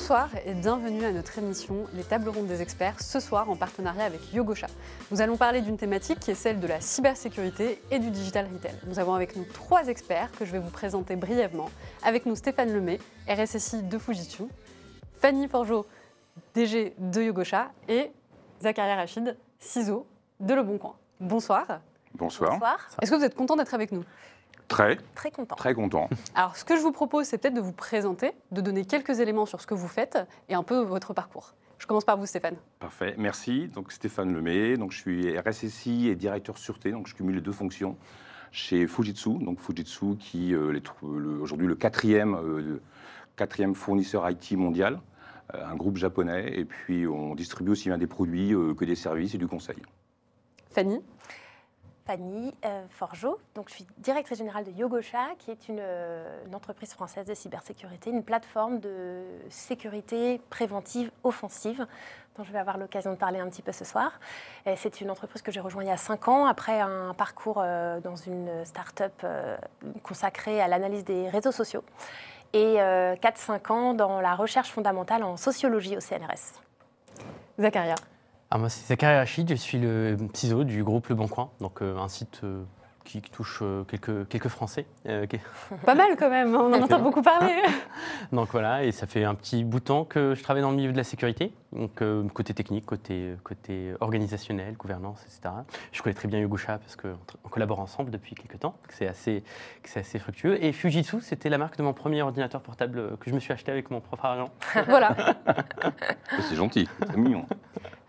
Bonsoir et bienvenue à notre émission Les tables rondes des experts, ce soir en partenariat avec Yogosha. Nous allons parler d'une thématique qui est celle de la cybersécurité et du digital retail. Nous avons avec nous trois experts que je vais vous présenter brièvement. Avec nous Stéphane Lemay, RSSI de Fujitsu, Fanny Forgeot, DG de Yogosha et Zakaria Rachid, CISO de Le Bon Coin. Bonsoir. Bonsoir. Est-ce que vous êtes content d'être avec nous? Très, Très content. très content. Alors, ce que je vous propose, c'est peut-être de vous présenter, de donner quelques éléments sur ce que vous faites et un peu votre parcours. Je commence par vous, Stéphane. Parfait, merci. Donc Stéphane Lemay, donc je suis RSSI et directeur sûreté, donc je cumule les deux fonctions chez Fujitsu. Donc Fujitsu qui euh, est aujourd'hui le quatrième, euh, quatrième fournisseur IT mondial, euh, un groupe japonais. Et puis on distribue aussi bien des produits euh, que des services et du conseil. Fanny? Fanny euh, Forgeot, donc je suis directrice générale de Yogosha, qui est une, euh, une entreprise française de cybersécurité, une plateforme de sécurité préventive offensive, dont je vais avoir l'occasion de parler un petit peu ce soir. C'est une entreprise que j'ai rejointe il y a 5 ans, après un parcours euh, dans une start-up consacrée à l'analyse des réseaux sociaux, et euh, 4-5 ans dans la recherche fondamentale en sociologie au CNRS. Zacharia. Alors moi, c'est Zachary Rachid, je suis le CISO du groupe Le Bon Coin, donc euh, un site euh, qui, qui touche euh, quelques, quelques Français. euh, qui- Pas mal quand même, hein, on en entend beaucoup parler. Donc voilà, et ça fait un petit bout de temps que je travaille dans le milieu de la sécurité, donc euh, côté technique, côté, côté organisationnel, gouvernance, etc. Je connais très bien Yogosha parce qu'on on collabore ensemble depuis quelques temps, que c'est assez, c'est assez fructueux. Et Fujitsu, c'était la marque de mon premier ordinateur portable que je me suis acheté avec mon propre argent. voilà. C'est gentil, c'est mignon.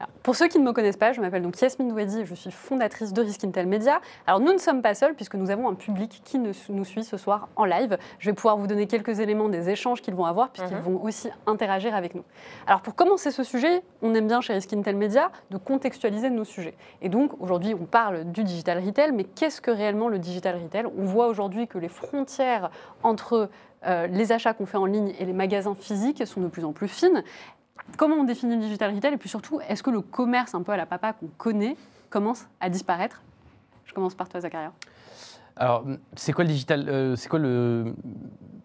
Alors, pour ceux qui ne me connaissent pas, je m'appelle donc Yasmine Douedi, je suis fondatrice de Risk Intel Media. Alors nous ne sommes pas seuls puisque nous avons un public qui nous suit ce soir en live. Je vais pouvoir vous donner quelques éléments des échanges qu'ils vont avoir puisqu'ils Mhm. vont aussi interagir avec nous. Alors pour commencer ce sujet, on aime bien chez Risk Intel Media de contextualiser nos sujets. Et donc aujourd'hui on parle du digital retail, mais qu'est-ce que réellement le digital retail? On voit aujourd'hui que les frontières entre euh, les achats qu'on fait en ligne et les magasins physiques sont de plus en plus fines. Comment on définit le digital retail et puis surtout, est-ce que le commerce un peu à la papa qu'on connaît commence à disparaître? Je commence par toi, Zacharia. Alors, c'est quoi le digital euh, C'est quoi le,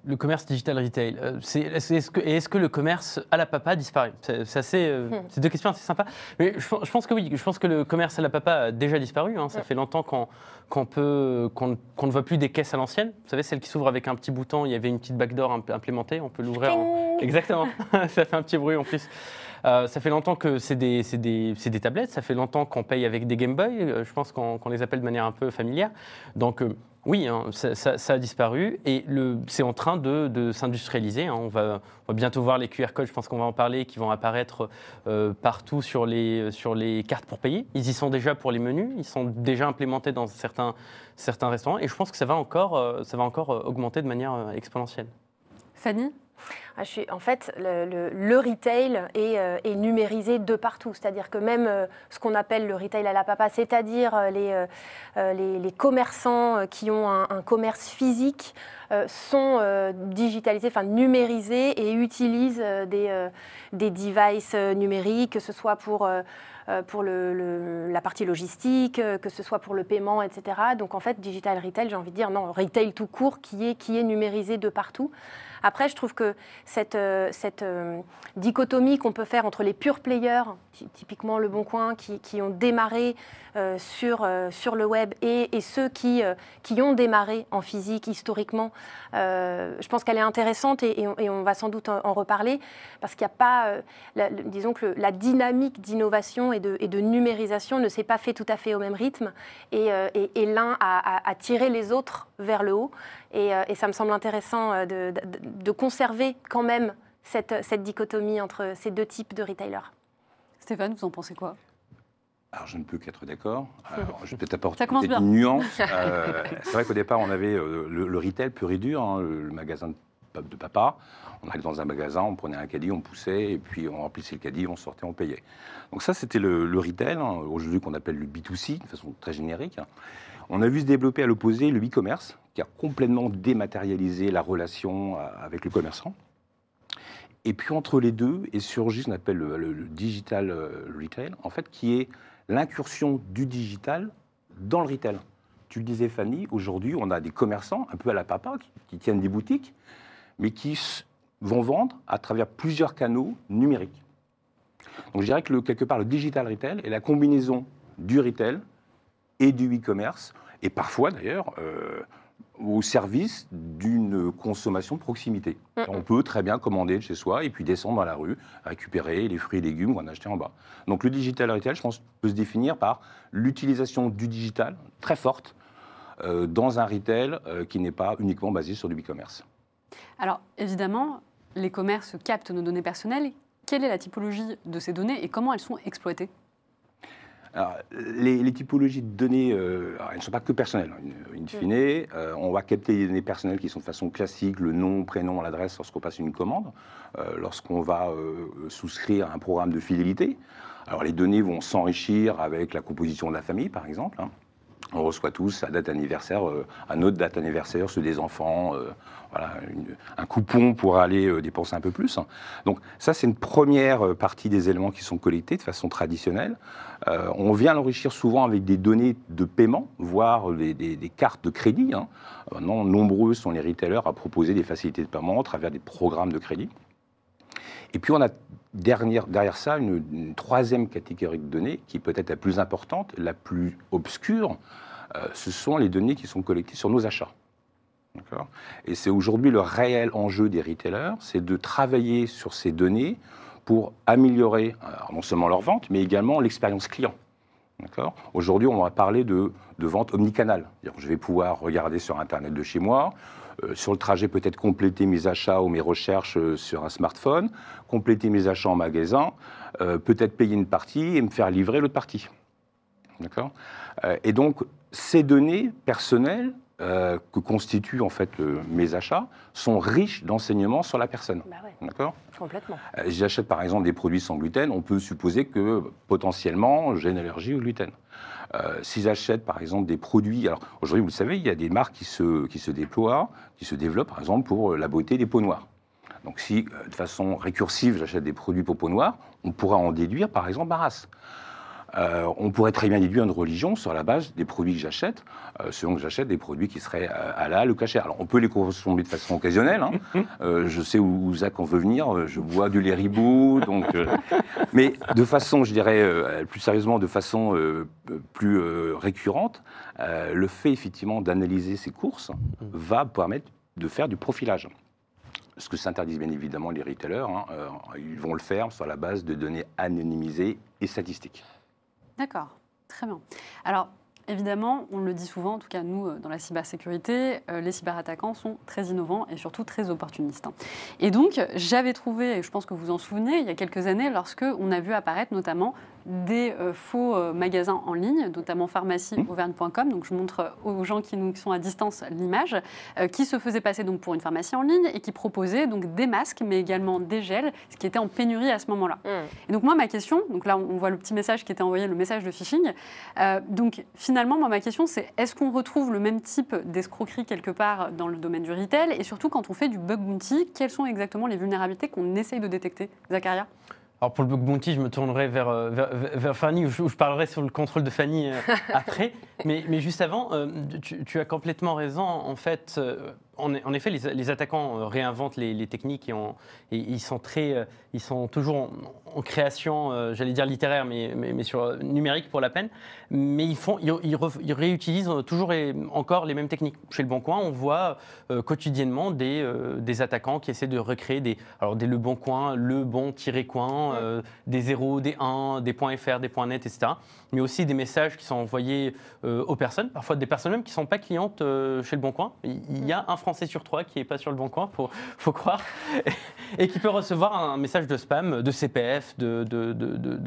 le commerce digital retail? Euh, c'est, est-ce, que, et est-ce que le commerce à la papa disparaît? C'est, c'est assez, euh, Hmm. c'est deux questions assez sympas. Mais je, pense- je pense que oui. Je pense que le commerce à la papa a déjà disparu. hein. Ça Hmm. fait longtemps qu'on, qu'on peut, qu'on, qu'on ne voit plus des caisses à l'ancienne. Vous savez, celles qui s'ouvrent avec un petit bouton. Il y avait une petite backdoor imp- implémentée. On peut l'ouvrir. en- Exactement. ça fait un petit bruit en plus. Euh, ça fait longtemps que c'est des, des- des tablettes. Ça fait longtemps qu'on paye avec des Game Boy. euh, je pense qu'on les appelle de manière un peu familière. Donc euh, oui, hein, ça, a disparu et c'est en train de, s'industrialiser. hein. On, va, bientôt voir les QR codes, je pense qu'on va en parler, qui vont apparaître partout sur les, sur les cartes pour payer. Ils y sont déjà pour les menus, ils sont déjà implémentés dans certains, certains restaurants et je pense que ça va encore, ça va encore augmenter de manière exponentielle. Fanny? Ah, en fait, le, retail est, euh, est numérisé de partout. C'est-à-dire que même euh, ce qu'on appelle le retail à la papa, c'est-à-dire euh, les, commerçants qui ont un, commerce physique, sont digitalisés, enfin numérisés et utilisent des, devices numériques, que ce soit pour... la partie logistique, que ce soit pour le paiement, etc. Donc en fait, digital retail, j'ai envie de dire non, retail tout court qui est numérisé de partout. Après, je trouve que cette, euh, euh, dichotomie qu'on peut faire entre les pure players, ty- typiquement Le Bon Coin, qui, ont démarré euh, sur, le web, et, ceux qui, ont démarré en physique historiquement, je pense qu'elle est intéressante et, on, va sans doute en, reparler, parce qu'il n'y a pas, disons que la dynamique d'innovation et de, numérisation ne s'est pas fait tout à fait au même rythme, et, l'un a, tiré les autres vers le haut. Et, ça me semble intéressant de conserver quand même cette, cette dichotomie entre ces deux types de retailers. Stéphane, vous en pensez quoi? Alors, je ne peux qu'être d'accord. Je vais peut-être apporter Ça commence peut-être bien. une nuance. Euh, c'est vrai qu'au départ, on avait euh, le, le retail pur et dur, hein, le, le magasin de, pa- de papa. On allait dans un magasin, on prenait un caddie, on poussait, et puis on remplissait le caddie, on sortait, on payait. Donc ça, c'était le, le retail, hein, aujourd'hui qu'on appelle le B2C, de façon très générique. On a vu se développer à l'opposé le e-commerce, qui a complètement dématérialisé la relation euh, avec le commerçant. Et puis entre les deux est surgi ce qu'on appelle le, digital euh, retail, en fait, qui est l'incursion du digital dans le retail. Tu le disais, Fanny, aujourd'hui, on a des commerçants, un peu à la papa, qui, tiennent des boutiques, mais qui vont vendre à travers plusieurs canaux numériques. Donc je dirais que quelque part le digital retail est la combinaison du retail et du e-commerce, et parfois d'ailleurs euh, au service d'une consommation de proximité. On peut très bien commander de chez soi et puis descendre dans la rue, récupérer les fruits et légumes ou en acheter en bas. Donc le digital retail, je pense, peut se définir par l'utilisation du digital très forte euh, dans un retail euh, qui n'est pas uniquement basé sur du e-commerce. Alors, évidemment, les commerces captent nos données personnelles. Quelle est la typologie de ces données et comment elles sont exploitées? Alors, les, les typologies de données, euh, elles ne sont pas que personnelles. In, in fine, euh, on va capter des données personnelles qui sont de façon classique, le nom, prénom, l'adresse lorsqu'on passe une commande, euh, lorsqu'on va souscrire à un programme de fidélité. Alors les données vont s'enrichir avec la composition de la famille, par exemple. hein. On reçoit tous à date anniversaire, euh, à notre date anniversaire, ceux des enfants, euh, voilà, un coupon pour aller euh, dépenser un peu plus. Donc ça, c'est une première partie des éléments qui sont collectés de façon traditionnelle. On vient l'enrichir souvent avec des données de paiement, voire des, cartes de crédit. hein. Maintenant, nombreux sont les retailers à proposer des facilités de paiement à travers des programmes de crédit. Et puis on a derrière, ça une, troisième catégorie de données qui est peut-être la plus importante, la plus obscure. Euh, ce sont les données qui sont collectées sur nos achats. Et c'est aujourd'hui le réel enjeu des retailers, c'est de travailler sur ces données pour améliorer alors, non seulement leur vente, mais également l'expérience client. Aujourd'hui, on va parler de, de vente omnicanal. Je vais pouvoir regarder sur Internet de chez moi, euh, sur le trajet peut-être compléter mes achats ou mes recherches euh, sur un smartphone, compléter mes achats en magasin, euh, peut-être payer une partie et me faire livrer l'autre partie. D'accord? Euh, Et donc, ces données personnelles euh, que constituent en fait mes achats sont riches d'enseignements sur la personne. Bah ouais, D'accord? Complètement. euh, si j'achète par exemple des produits sans gluten, on peut supposer que potentiellement j'ai une allergie au gluten. Euh, si j'achète par exemple des produits, alors aujourd'hui vous le savez, il y a des marques qui se, qui se déploient, qui se développent par exemple pour la beauté des peaux noires. Donc si de façon récursive j'achète des produits pour peau noire, on pourra en déduire par exemple ma race. Euh, on pourrait très bien déduire une religion sur la base des produits que j'achète, euh, selon que j'achète des produits qui seraient euh, halal ou cachés. Alors on peut les consommer de façon occasionnelle. hein. Euh, je sais où Zach en veut venir. euh, Je bois du lait donc. euh, mais de façon, je dirais, euh, plus sérieusement, de façon euh, plus euh, récurrente, euh, le fait effectivement d'analyser ces courses va permettre de faire du profilage. Ce que s'interdisent bien évidemment les retailers, hein, euh, ils vont le faire sur la base de données anonymisées et statistiques. D'accord, très bien. Alors, évidemment, on le dit souvent, en tout cas nous, euh, dans la cybersécurité, euh, les cyberattaquants sont très innovants et surtout très opportunistes. hein. Et donc, j'avais trouvé, et je pense que vous en souvenez, il y a quelques années, lorsque on a vu apparaître notamment des euh, faux euh, magasins en ligne, notamment pharmacieauvergne.com. Donc, je montre euh, aux gens qui nous qui sont à distance l'image, euh, qui se faisaient passer donc pour une pharmacie en ligne et qui proposaient donc des masques, mais également des gels, ce qui était en pénurie à ce moment-là. Mmh. Et donc moi, ma question, donc là on voit le petit message qui était envoyé, le message de phishing. Euh, donc finalement, moi, ma question c'est est-ce qu'on retrouve le même type d'escroquerie quelque part dans le domaine du retail? Et surtout quand on fait du bug bounty, quelles sont exactement les vulnérabilités qu'on essaye de détecter? Zacharia? Alors pour le bug bounty, je me tournerai vers, euh, vers, vers Fanny, où je, où je parlerai sur le contrôle de Fanny euh, après. Mais, mais juste avant, euh, tu, tu as complètement raison. En fait, en, en effet, les, les attaquants euh, réinventent les, les techniques et, en- et ils sont très, euh, ils sont toujours en, en création, euh, j'allais dire littéraire, mais, mais, mais sur numérique pour la peine. Mais ils font, ils, ils re- ils réutilisent toujours et encore les mêmes techniques. Chez Le Bon Coin, on voit euh, quotidiennement des, euh, des attaquants qui essaient de recréer des, alors des Le Bon Coin, le bon tiré coin, euh, des 0, des 1, des points .fr, des points .net, etc. Mais aussi des messages qui sont envoyés euh, aux personnes, parfois des personnes même qui ne sont pas clientes euh, chez Le Bon Coin. Il y a un Français sur trois qui n'est pas sur Le Bon Coin, faut, faut croire, et qui peut recevoir un message de spam, de CPF, de,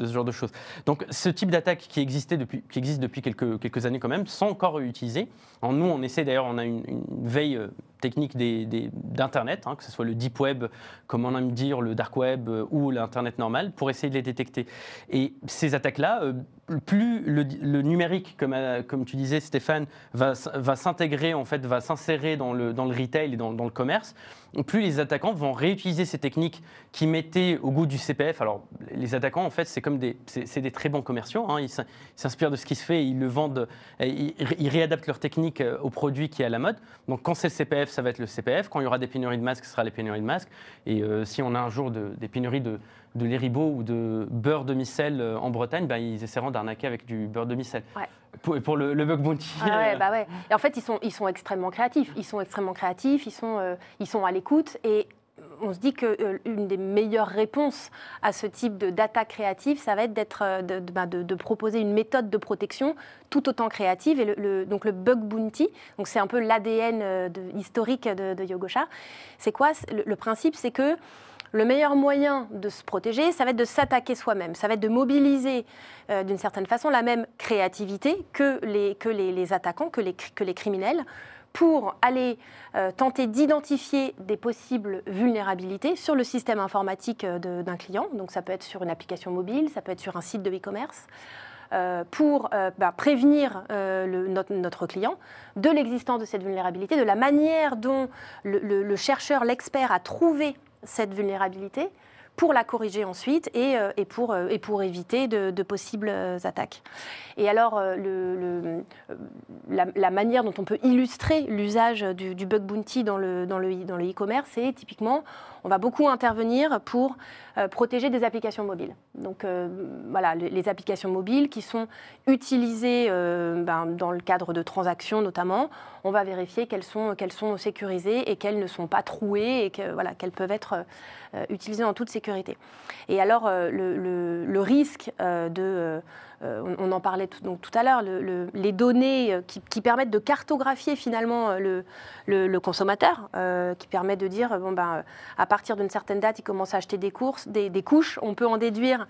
ce genre de choses. Donc ce type d'attaque qui, qui existe depuis quelques, années quand même, sont encore utilisés. Alors, nous, on essaie d'ailleurs, on a une, une veille technique des- des- d'Internet, hein, que ce soit le deep web, comme on aime dire, le dark web euh, ou l'Internet normal, pour essayer de les détecter. Et ces attaques-là, euh, plus le, numérique, comme, euh, comme tu disais Stéphane, va, va s'intégrer, en fait, va s'insérer dans le, dans le retail et dans le commerce, plus les attaquants vont réutiliser ces techniques qui mettaient au goût du CPF. Alors, les attaquants, en fait, c'est comme des, c'est, des très bons commerciaux. hein. Ils s'in- ils s'inspirent de ce qui se fait, ils le vendent, ils, ils réadaptent leur technique euh, au produit qui est à la mode. Donc, quand c'est le CPF, ça va être le CPF. Quand il y aura des pénuries de masques, ce sera les pénuries de masques. Et euh, si on a un jour de- des pénuries de, de ou de beurre de micelle euh, en Bretagne, ben, ils essaieront d'arnaquer avec du beurre de micelle. Pour, le, le bug bounty. Ah ouais, euh, bah ouais. Et en fait, ils sont, ils sont extrêmement créatifs. Ils sont extrêmement créatifs, ils sont, euh, ils sont à l'écoute. Et on se dit qu'une des meilleures réponses à ce type de data créative, ça va être d'être, euh, de, de- bah, de- de proposer une méthode de protection tout autant créative. Et le, le- donc le bug bounty, donc c'est un peu l'ADN euh, historique de, Yogosha. C'est quoi? Le principe, c'est que le meilleur moyen de se protéger, ça va être de s'attaquer soi-même. Ça va être de mobiliser euh, d'une certaine façon la même créativité que les, attaquants, que les, criminels, pour aller euh, tenter d'identifier des possibles vulnérabilités sur le système informatique euh, d'un client. Donc ça peut être sur une application mobile, ça peut être sur un site de e-commerce. pour bah, prévenir notre, client de l'existence de cette vulnérabilité, de la manière dont le chercheur, l'expert a trouvé cette vulnérabilité pour la corriger ensuite et, euh, et pour, euh, et pour éviter de, possibles euh, attaques. Et alors, la, manière dont on peut illustrer l'usage du, bug bounty dans le dans dans e-commerce, c'est typiquement, on va beaucoup intervenir pour euh, protéger des applications mobiles. Donc euh, voilà, les, applications mobiles qui sont utilisées euh, ben, dans le cadre de transactions notamment, on va vérifier qu'elles sont, sécurisées et qu'elles ne sont pas trouées et qu'elles peuvent être utilisées en toute sécurité. Et alors, le, risque de... euh, on, en parlait tout, donc, tout à l'heure, le- le- les données euh, qui, permettent de cartographier finalement euh, le, consommateur, qui permet de dire, bon, ben, à partir d'une certaine date, il commence à acheter des, courses, des couches, on peut en déduire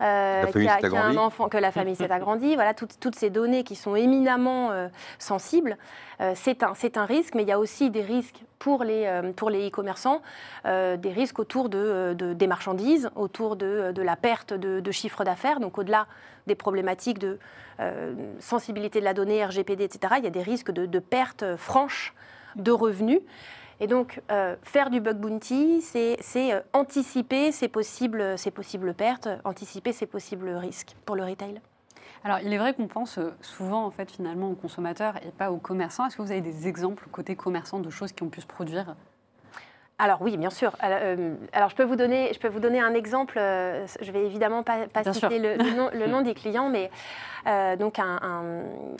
euh, a, a un enfant, que la famille s'est agrandie. Voilà, toutes, toutes ces données qui sont éminemment euh, sensibles, euh, c'est un, risque, mais il y a aussi des risques pour les, pour les e-commerçants, euh, des risques autour de, de- des marchandises, autour de, de la perte de, de chiffre d'affaires. Donc au-delà des problématiques de euh, sensibilité de la donnée, RGPD, etc., il y a des risques de, de perte franche de revenus. Et donc, euh, faire du bug bounty, c'est euh, anticiper ces possibles, ces possibles pertes, anticiper ces possibles risques pour le retail. Alors, il est vrai qu'on pense euh, souvent, en fait, finalement, aux consommateurs et pas aux commerçants. Est-ce que vous avez des exemples côté commerçant de choses qui ont pu se produire Alors oui, bien sûr. Alors, euh, alors, je, peux vous donner, je peux vous donner un exemple. euh, je vais évidemment pas, citer le, le nom, le nom des clients, mais euh, donc un, un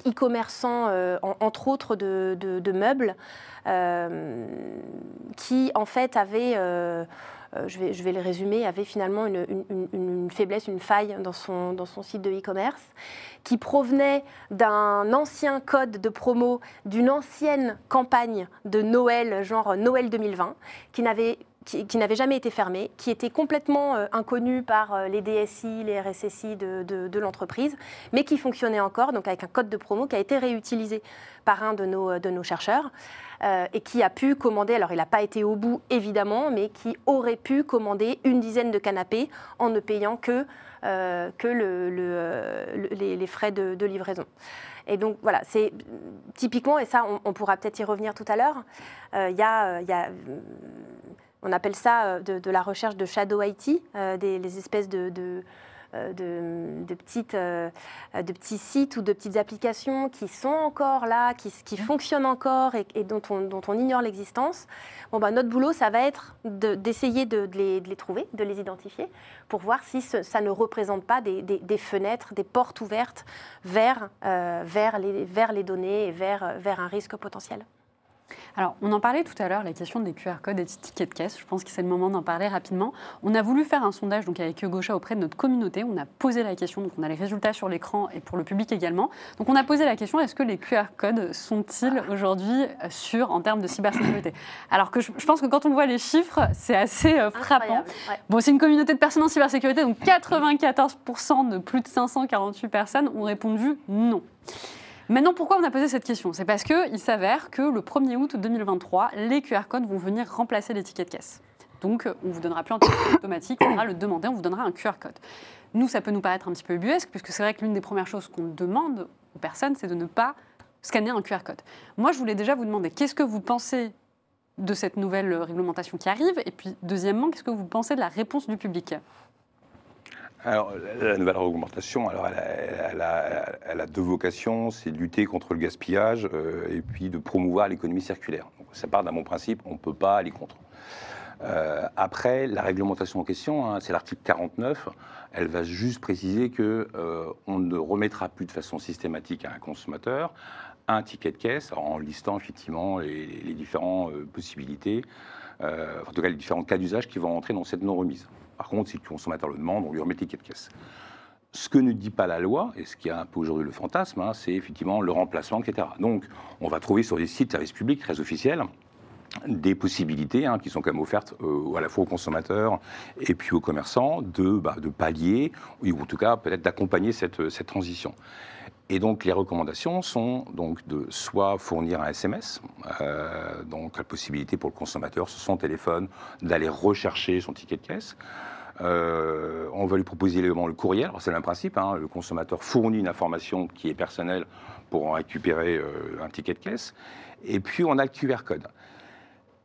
e-commerçant, euh, en- entre autres de, de- de meubles, euh, qui en fait avait, euh, euh, je, vais, je vais le résumer, avait finalement une, faiblesse, une faille dans son site de e-commerce, qui provenait d'un ancien code de promo, d'une ancienne campagne de Noël, genre Noël 2020, qui n'avait qui, n'avait jamais été fermée, qui était complètement euh, inconnue par euh, les DSI, les RSSI de, de- l'entreprise, mais qui fonctionnait encore, donc avec un code de promo qui a été réutilisé par un de nos, de nos chercheurs euh, et qui a pu commander, alors il n'a pas été au bout évidemment, mais qui aurait pu commander une dizaine de canapés en ne payant que, euh, que le- le, euh, le- les, frais de, livraison. Et donc voilà, c'est typiquement, et ça on, pourra peut-être y revenir tout à l'heure, euh, il y a, euh, euh, on appelle ça euh, de, de la recherche de shadow IT, euh, des les espèces de, de, euh, de- de petites, de petits sites ou de petites applications qui sont encore là, qui, qui fonctionnent encore et, et dont, on, dont on ignore l'existence. Bon, bah, notre boulot, ça va être de- d'essayer de, de les, de les trouver, de les identifier, pour voir si ce- ça ne représente pas des, des- des fenêtres, des portes ouvertes vers, euh, vers, les, vers les données et vers, vers un risque potentiel. Alors, on en parlait tout à l'heure, la question des QR codes et des tickets de caisse. Je pense que c'est le moment d'en parler rapidement. On a voulu faire un sondage donc avec Gaucha auprès de notre communauté. On a posé la question, donc on a les résultats sur l'écran et pour le public également. Donc, on a posé la question est-ce que les QR codes sont-ils aujourd'hui euh, sûrs en termes de cybersécurité? Alors que je, je pense que quand on voit les chiffres, c'est assez euh, frappant. Ouais. Bon, c'est une communauté de personnes en cybersécurité, donc 94% de plus de 548 personnes ont répondu non. Maintenant, pourquoi on a posé cette question? C'est parce qu'il s'avère que le 1er août 2023, les QR codes vont venir remplacer les tickets de caisse. Donc, on ne vous donnera plus un ticket automatique, on va le demander, on vous donnera un QR code. Nous, ça peut nous paraître un petit peu ubuesque, puisque c'est vrai que l'une des premières choses qu'on demande aux personnes, c'est de ne pas scanner un QR code. Moi, je voulais déjà vous demander, qu'est-ce que vous pensez de cette nouvelle réglementation qui arrive? Et puis, deuxièmement, qu'est-ce que vous pensez de la réponse du public? Alors, la nouvelle réglementation, alors elle, a, deux vocations, c'est de lutter contre le gaspillage euh, et puis de promouvoir l'économie circulaire. Ça part d'un bon principe, on ne peut pas aller contre. Euh, après, la réglementation en question, hein, c'est l'article 49, elle va juste préciser que euh, on ne remettra plus de façon systématique à un consommateur un ticket de caisse, en listant effectivement les, les différentes possibilités, en tout cas les différents cas d'usage qui vont entrer dans cette non-remise. Par contre, si le consommateur le demande, on lui remet ticket de caisse. Ce que ne dit pas la loi, et ce qui est un peu aujourd'hui le fantasme, hein, c'est effectivement le remplacement, etc. Donc, on va trouver sur des sites de services publics très officiels des possibilités hein, qui sont quand même offertes euh, à la fois aux consommateurs et puis aux commerçants de, bah, de pallier, ou en tout cas peut-être d'accompagner cette, cette transition. Et donc les recommandations sont donc de soit fournir un SMS, euh, donc la possibilité pour le consommateur sur son téléphone d'aller rechercher son ticket de caisse. Euh, on va lui proposer également le courriel. C'est le même principe. Hein. le consommateur fournit une information qui est personnelle pour en récupérer un ticket de caisse. Et puis on a le QR code.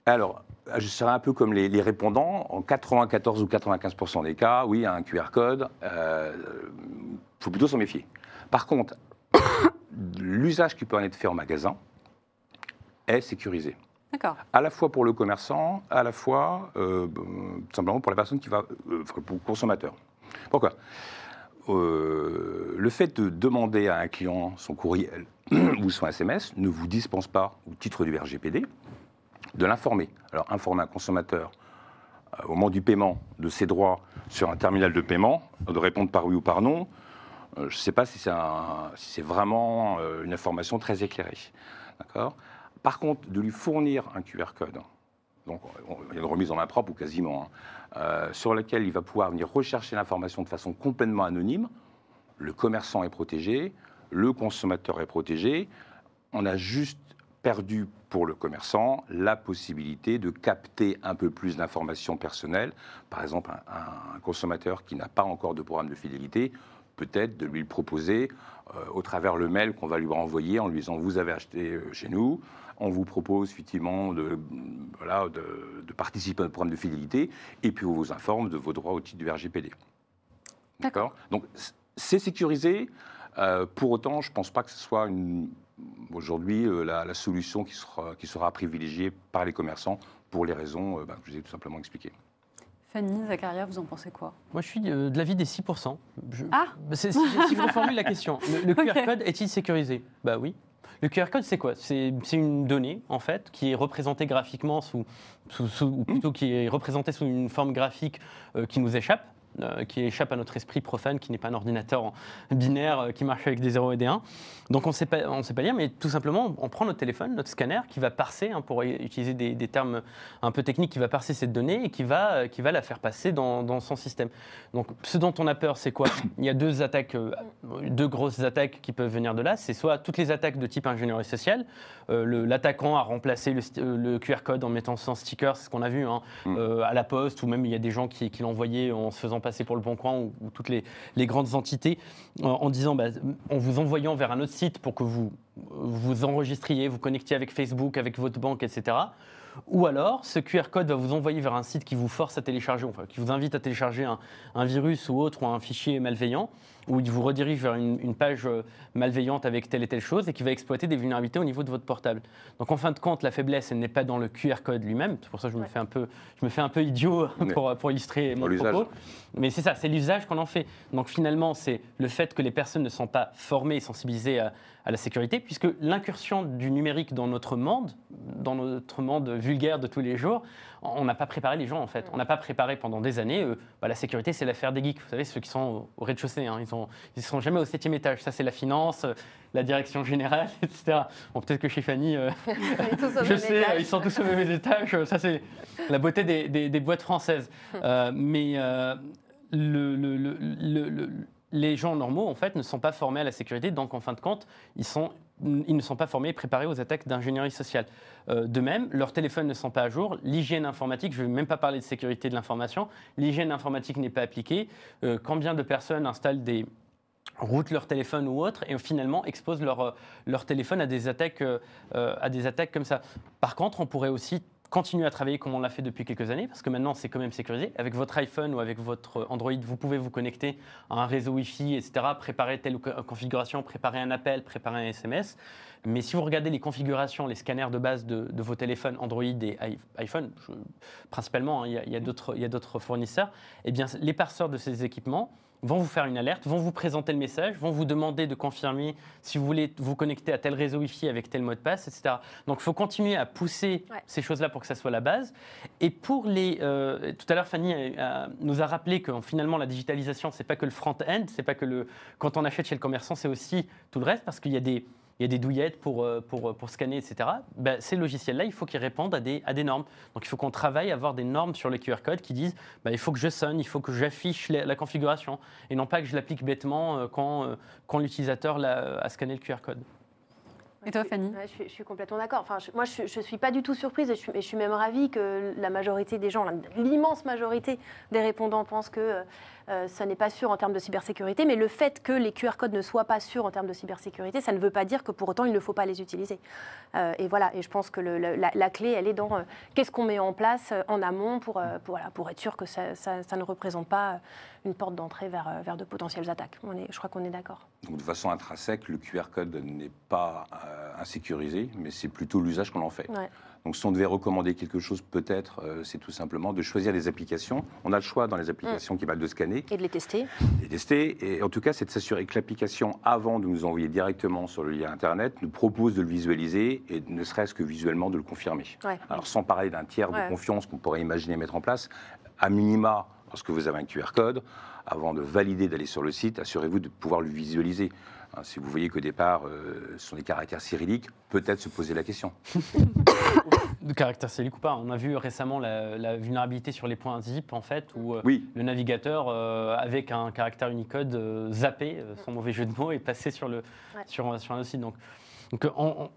Alors, je serais un peu comme les, les répondants. En 94 ou 95% des cas, oui, un QR code. Il faut plutôt s'en méfier. Par contre, l'usage qui peut en être fait en magasin est sécurisé. D'accord. À la fois pour le commerçant, à la fois euh, simplement pour la personne qui va, euh, pour le consommateur. Pourquoi? Euh, Le fait de demander à un client son courriel ou son SMS ne vous dispense pas, au titre du RGPD, de l'informer. Alors, informer un consommateur au moment du paiement de ses droits sur un terminal de paiement, de répondre par oui ou par non, euh, je ne sais pas si c'est vraiment euh, une information très éclairée. D'accord? Par contre, de lui fournir un QR code, donc il y a une remise en main propre ou quasiment, hein, euh, sur laquelle il va pouvoir venir rechercher l'information de façon complètement anonyme, le commerçant est protégé, le consommateur est protégé, on a juste perdu pour le commerçant la possibilité de capter un peu plus d'informations personnelles. Par exemple, un consommateur qui n'a pas encore de programme de fidélité peut-être de lui le proposer euh, au travers le mail qu'on va lui renvoyer en lui disant vous avez acheté euh, chez nous, on vous propose effectivement de, voilà, de, participer à notre programme de fidélité et puis on vous informe de vos droits au titre du RGPD. D'accord? Donc c'est sécurisé. Euh, pour autant, je ne pense pas que ce soit aujourd'hui la, solution qui sera, qui sera privilégiée par les commerçants pour les raisons bah, que je vous ai tout simplement expliquées. Fanny, Zacharia, vous en pensez quoi? Moi, je suis de l'avis des 6%. ah Si je reformule la question, le, QR code est-il sécurisé? Bah oui. Le QR code, c'est quoi? C'est une donnée, en fait, qui est représentée graphiquement sous, ou plutôt qui est représentée sous une forme graphique euh, qui nous échappe. Euh, qui échappe à notre esprit profane, qui n'est pas un ordinateur binaire euh, qui marche avec des 0 et des 1. Donc on ne sait pas lire, mais tout simplement, on prend notre téléphone, notre scanner, qui va parser, hein, pour utiliser des, termes un peu techniques, qui va parser cette donnée et qui va, euh, qui va la faire passer dans, son système. Donc ce dont on a peur, c'est quoi? Il y a deux attaques, deux grosses attaques qui peuvent venir de là. C'est soit toutes les attaques de type ingénierie sociale. L'attaquant a remplacé le, QR code en mettant son sticker, c'est ce qu'on a vu hein, mm. à la poste, ou même il y a des gens qui, qui l'envoyaient en se faisant passer pour le Bon Coin ou, toutes les, grandes entités en, disant, bah, en vous envoyant vers un autre site pour que vous vous enregistriez, vous connectiez avec Facebook, avec votre banque, etc. Ou alors, ce QR code va vous envoyer vers un site qui vous force à télécharger, enfin, qui vous invite à télécharger un, un virus ou autre, ou un fichier malveillant, où il vous redirige vers une, page euh, malveillante avec telle et telle chose et qui va exploiter des vulnérabilités au niveau de votre portable. Donc en fin de compte, la faiblesse, elle n'est pas dans le QR code lui-même. C'est pour ça que je me, fais un peu, je me fais un peu idiot pour, pour illustrer mon propos. Mais c'est ça, c'est l'usage qu'on en fait. Donc finalement, c'est le fait que les personnes ne sont pas formées et sensibilisées à, à la sécurité, puisque l'incursion du numérique dans notre monde, dans notre monde vulgaire de tous les jours, on n'a pas préparé les gens en fait. On n'a pas préparé pendant des années. Euh, bah, la sécurité, c'est l'affaire des geeks. Vous savez, ceux qui sont au, rez-de-chaussée, hein. ils ne ils sont jamais au septième étage. Ça, c'est la finance, euh, la direction générale, etc. Bon, peut-être que chez Fanny, euh, je sais, ils sont tous au même étage. Ça, c'est la beauté des, des, boîtes françaises. mais le, le, le les gens normaux, en fait, ne sont pas formés à la sécurité, donc en fin de compte, ils ne sont pas formés et préparés aux attaques d'ingénierie sociale. Euh, de même, leurs téléphones ne sont pas à jour, l'hygiène informatique, je ne vais même pas parler de sécurité de l'information, l'hygiène informatique n'est pas appliquée. Euh, combien de personnes installent des routent leur téléphone ou autre et finalement exposent leur, euh, téléphone à des attaques comme ça? Par contre, on pourrait aussi continuer à travailler comme on l'a fait depuis quelques années, parce que maintenant c'est quand même sécurisé. Avec votre iPhone ou avec votre Android, vous pouvez vous connecter à un réseau Wi-Fi, etc., préparer telle configuration, préparer un appel, préparer un SMS. Mais si vous regardez les configurations, les scanners de base de, vos téléphones Android et iPhone, principalement, hein, il y a, d'autres fournisseurs, eh bien, de ces équipements vont vous faire une alerte, vont vous présenter le message, vont vous demander de confirmer si vous voulez vous connecter à tel réseau Wi-Fi avec tel mot de passe, etc. Donc il faut continuer à pousser ces choses-là pour que ça soit la base. Et pour les... Euh, tout à l'heure, Fanny nous a rappelé que finalement la digitalisation, c'est pas que le front-end, c'est pas que le... Quand on achète chez le commerçant, c'est aussi tout le reste, parce qu'il y a des il y a des douillettes pour, euh, pour, pour scanner, etc. Ben, ces logiciels-là, il faut qu'ils répondent à des, à des normes. Donc il faut qu'on travaille à avoir des normes sur les QR codes qui disent ben, il faut que je sonne, il faut que j'affiche la, configuration, et non pas que je l'applique bêtement euh, quand, euh, quand l'utilisateur a scanné le QR code. Et toi, Fanny? Je, suis, complètement d'accord. Enfin, moi, je ne suis pas du tout surprise et je, suis même ravie que la majorité des gens, l'immense majorité des répondants pensent que euh, euh, ça n'est pas sûr en termes de cybersécurité. Mais le fait que les QR codes ne soient pas sûrs en termes de cybersécurité, ça ne veut pas dire que pour autant, il ne faut pas les utiliser. Euh, et voilà, et je pense que la, clé, elle est dans qu'est-ce qu'on met en place en amont pour, pour, voilà, pour être sûr que ça, ça, ne représente pas une porte d'entrée vers, vers de potentielles attaques. On est, je crois qu'on est d'accord. Donc, de façon intrinsèque, le QR code n'est pas euh, insécurisé, mais c'est plutôt l'usage qu'on en fait. Donc, si on devait recommander quelque chose, peut-être, euh, c'est tout simplement de choisir des applications. On a le choix dans les applications mm. qui valent de scanner. Et de les tester. Les tester. Et en tout cas, c'est de s'assurer que l'application, avant de nous envoyer directement sur le lien Internet, nous propose de le visualiser et ne serait-ce que visuellement de le confirmer. Alors, sans parler d'un tiers de confiance qu'on pourrait imaginer mettre en place, à minima, lorsque vous avez un QR code, avant de valider d'aller sur le site, assurez-vous de pouvoir le visualiser. Hein, si vous voyez qu'au départ, euh, ce sont des caractères cyrilliques, peut-être se poser la question. de caractères cyrilliques ou pas. On a vu récemment la, vulnérabilité sur les points zip, en fait, où euh, le navigateur, euh, avec un caractère Unicode, zappé, sans mauvais jeu de mots, et passé sur, le, sur, sur un site. Donc, donc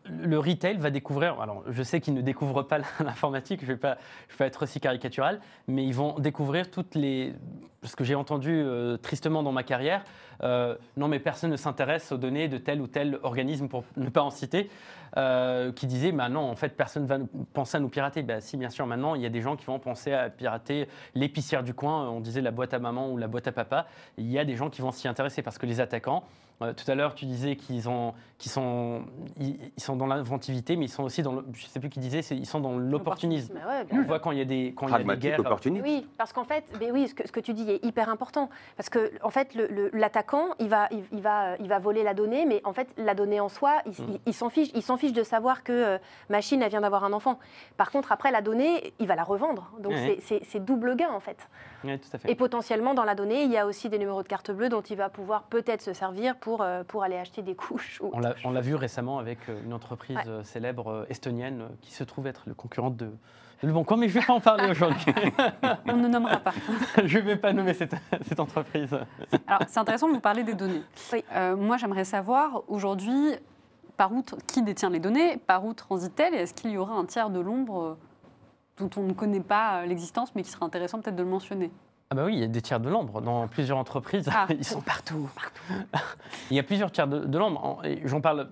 le retail va découvrir, alors je sais qu'ils ne découvrent pas l'informatique, je ne vais, pas, vais être aussi caricatural, mais ils vont découvrir toutes les... Ce que j'ai entendu euh, tristement dans ma carrière, euh, non mais personne ne s'intéresse aux données de tel ou tel organisme, pour ne pas en citer, euh, qui disait, bah non, en fait, personne ne va penser à nous pirater. Bah si, bien sûr, maintenant, il y a des gens qui vont penser à pirater l'épicière du coin, on disait la boîte à maman ou la boîte à papa, il y a des gens qui vont s'y intéresser parce que les attaquants, tout à l'heure, tu disais qu'ils sont, ils, sont dans l'inventivité, mais ils sont aussi dans, le, je sais plus qui disait, ils sont dans l'opportunisme. on voit quand il y a des, quand il y a des guerres. Oui, parce qu'en fait, mais oui, ce que, ce que, tu dis est hyper important, parce que en fait, l'attaquant, il va, il, va, il va voler la donnée, mais en fait, la donnée en soi, il, s'en fiche, il s'en fiche de savoir que euh, machine, elle vient d'avoir un enfant. Par contre, après la donnée, il va la revendre, donc c'est double gain en fait. tout à fait. Et potentiellement dans la donnée, il y a aussi des numéros de carte bleue dont il va pouvoir peut-être se servir pour euh, pour aller acheter des couches. On l'a vu récemment avec euh, une entreprise célèbre estonienne qui se trouve être le concurrent de, Bon mais je ne vais pas en parler aujourd'hui. On ne nommera pas. je ne vais pas nommer cette, cette entreprise. Alors, c'est intéressant de vous parler des données. moi, j'aimerais savoir aujourd'hui par où, qui détient les données, par où transitent-elles, et est-ce qu'il y aura un tiers de l'ombre dont on ne connaît pas l'existence, mais qui serait intéressant peut-être de le mentionner? Ah bah oui, il y a des tiers de l'ombre dans plusieurs entreprises. Ah, ils sont partout, il y a plusieurs tiers de, de l'ombre. J'en parle,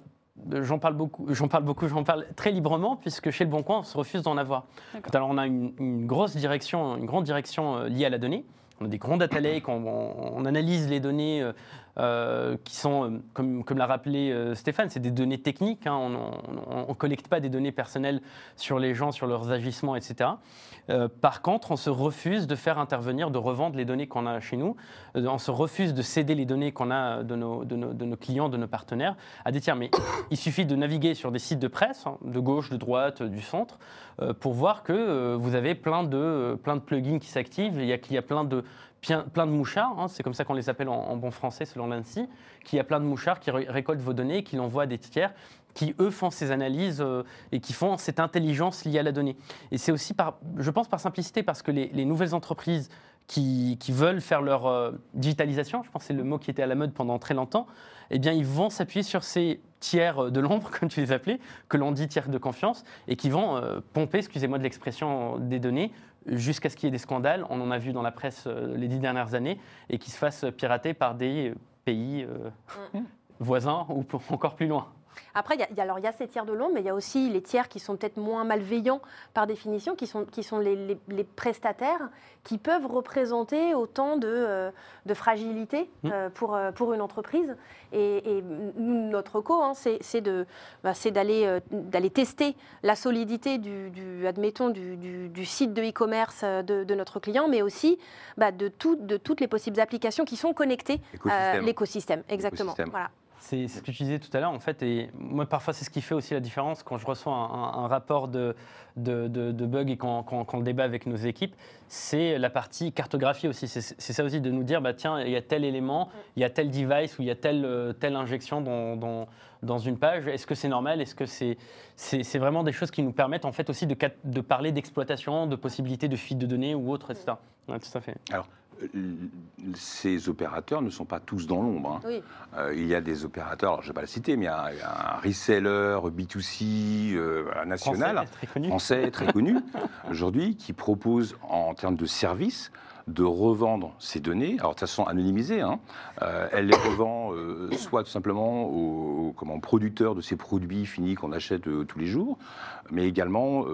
j'en parle beaucoup, j'en parle beaucoup, j'en parle très librement puisque chez Le Bon Coin, on se refuse d'en avoir. Alors on a une, grosse direction, une grande direction euh, liée à la donnée. On a des grands data lakes, on, analyse les données euh, euh, qui sont, comme, comme l'a rappelé Stéphane, c'est des données techniques. Hein. on ne collecte pas des données personnelles sur les gens, sur leurs agissements, etc. Euh, par contre, on se refuse de faire intervenir, de revendre les données qu'on a chez nous. Euh, on se refuse de céder les données qu'on a de nos, clients, de nos partenaires à des tiers. Mais il suffit de naviguer sur des sites de presse, hein, de gauche, de droite, du centre, euh, pour voir que vous avez plein de, plugins qui s'activent. Il y a, y a plein de mouchards, hein, c'est comme ça qu'on les appelle en, bon français selon l'ANSI, qui a plein de mouchards qui récoltent vos données, qui l'envoient à des tiers, qui eux font ces analyses euh, et qui font cette intelligence liée à la donnée. Et c'est aussi, par, je pense, par simplicité, parce que les, nouvelles entreprises qui, qui veulent faire leur euh, digitalisation, je pense que c'est le mot qui était à la mode pendant très longtemps, eh bien, ils vont s'appuyer sur ces tiers de l'ombre, comme tu les appelais, que l'on dit tiers de confiance, et qui vont euh, pomper, excusez-moi de l'expression, des données jusqu'à ce qu'il y ait des scandales. On en a vu dans la presse euh, les dix dernières années, et qui se fassent pirater par des pays euh, Mm. voisins ou encore plus loin. Après, il y a- il y, a, alors, il y a ces tiers de l'ombre, mais il y a aussi les tiers qui sont peut-être moins malveillants par définition, qui sont, qui sont les, les- les prestataires qui peuvent représenter autant de, euh, de fragilité Mm. euh, pour, euh, pour une entreprise. Et, et notre co, hein, c'est bah, d'aller euh, d'aller tester la solidité du, du- admettons, du, du- du site de e-commerce de, de notre client, mais aussi bah, de, tout- de toutes les possibles applications qui sont connectées à Écosystème. l'écosystème. Exactement. Voilà. C'est ce que tu disais tout à l'heure, en fait, et moi, parfois, c'est ce qui fait aussi la différence quand je reçois un, rapport de, de, de, de et quand, quand, on le débat avec nos équipes, c'est la partie cartographie aussi. C'est ça aussi de nous dire, bah, tiens, il y a tel élément, il y a tel device ou il y a telle, euh, telle injection dans, dans, dans une page. Est-ce que c'est normal? Est-ce que c'est c'est vraiment des choses qui nous permettent, en fait, aussi de, de parler d'exploitation, de possibilités de fuite de données ou autre, etc. Ouais, tout à fait. Euh, Ces opérateurs ne sont pas tous dans l'ombre. hein. Oui. Euh, il y a des opérateurs, alors je ne vais pas le citer, mais il y a, il y a un reseller B2C euh, national, Français, très connu. français très connu, aujourd'hui, qui propose en termes de services de revendre ces données, alors de façon anonymisée, hein. Euh, elle les revend euh, soit tout simplement aux, aux- comment, producteurs de ces produits finis qu'on achète euh, tous les jours, mais également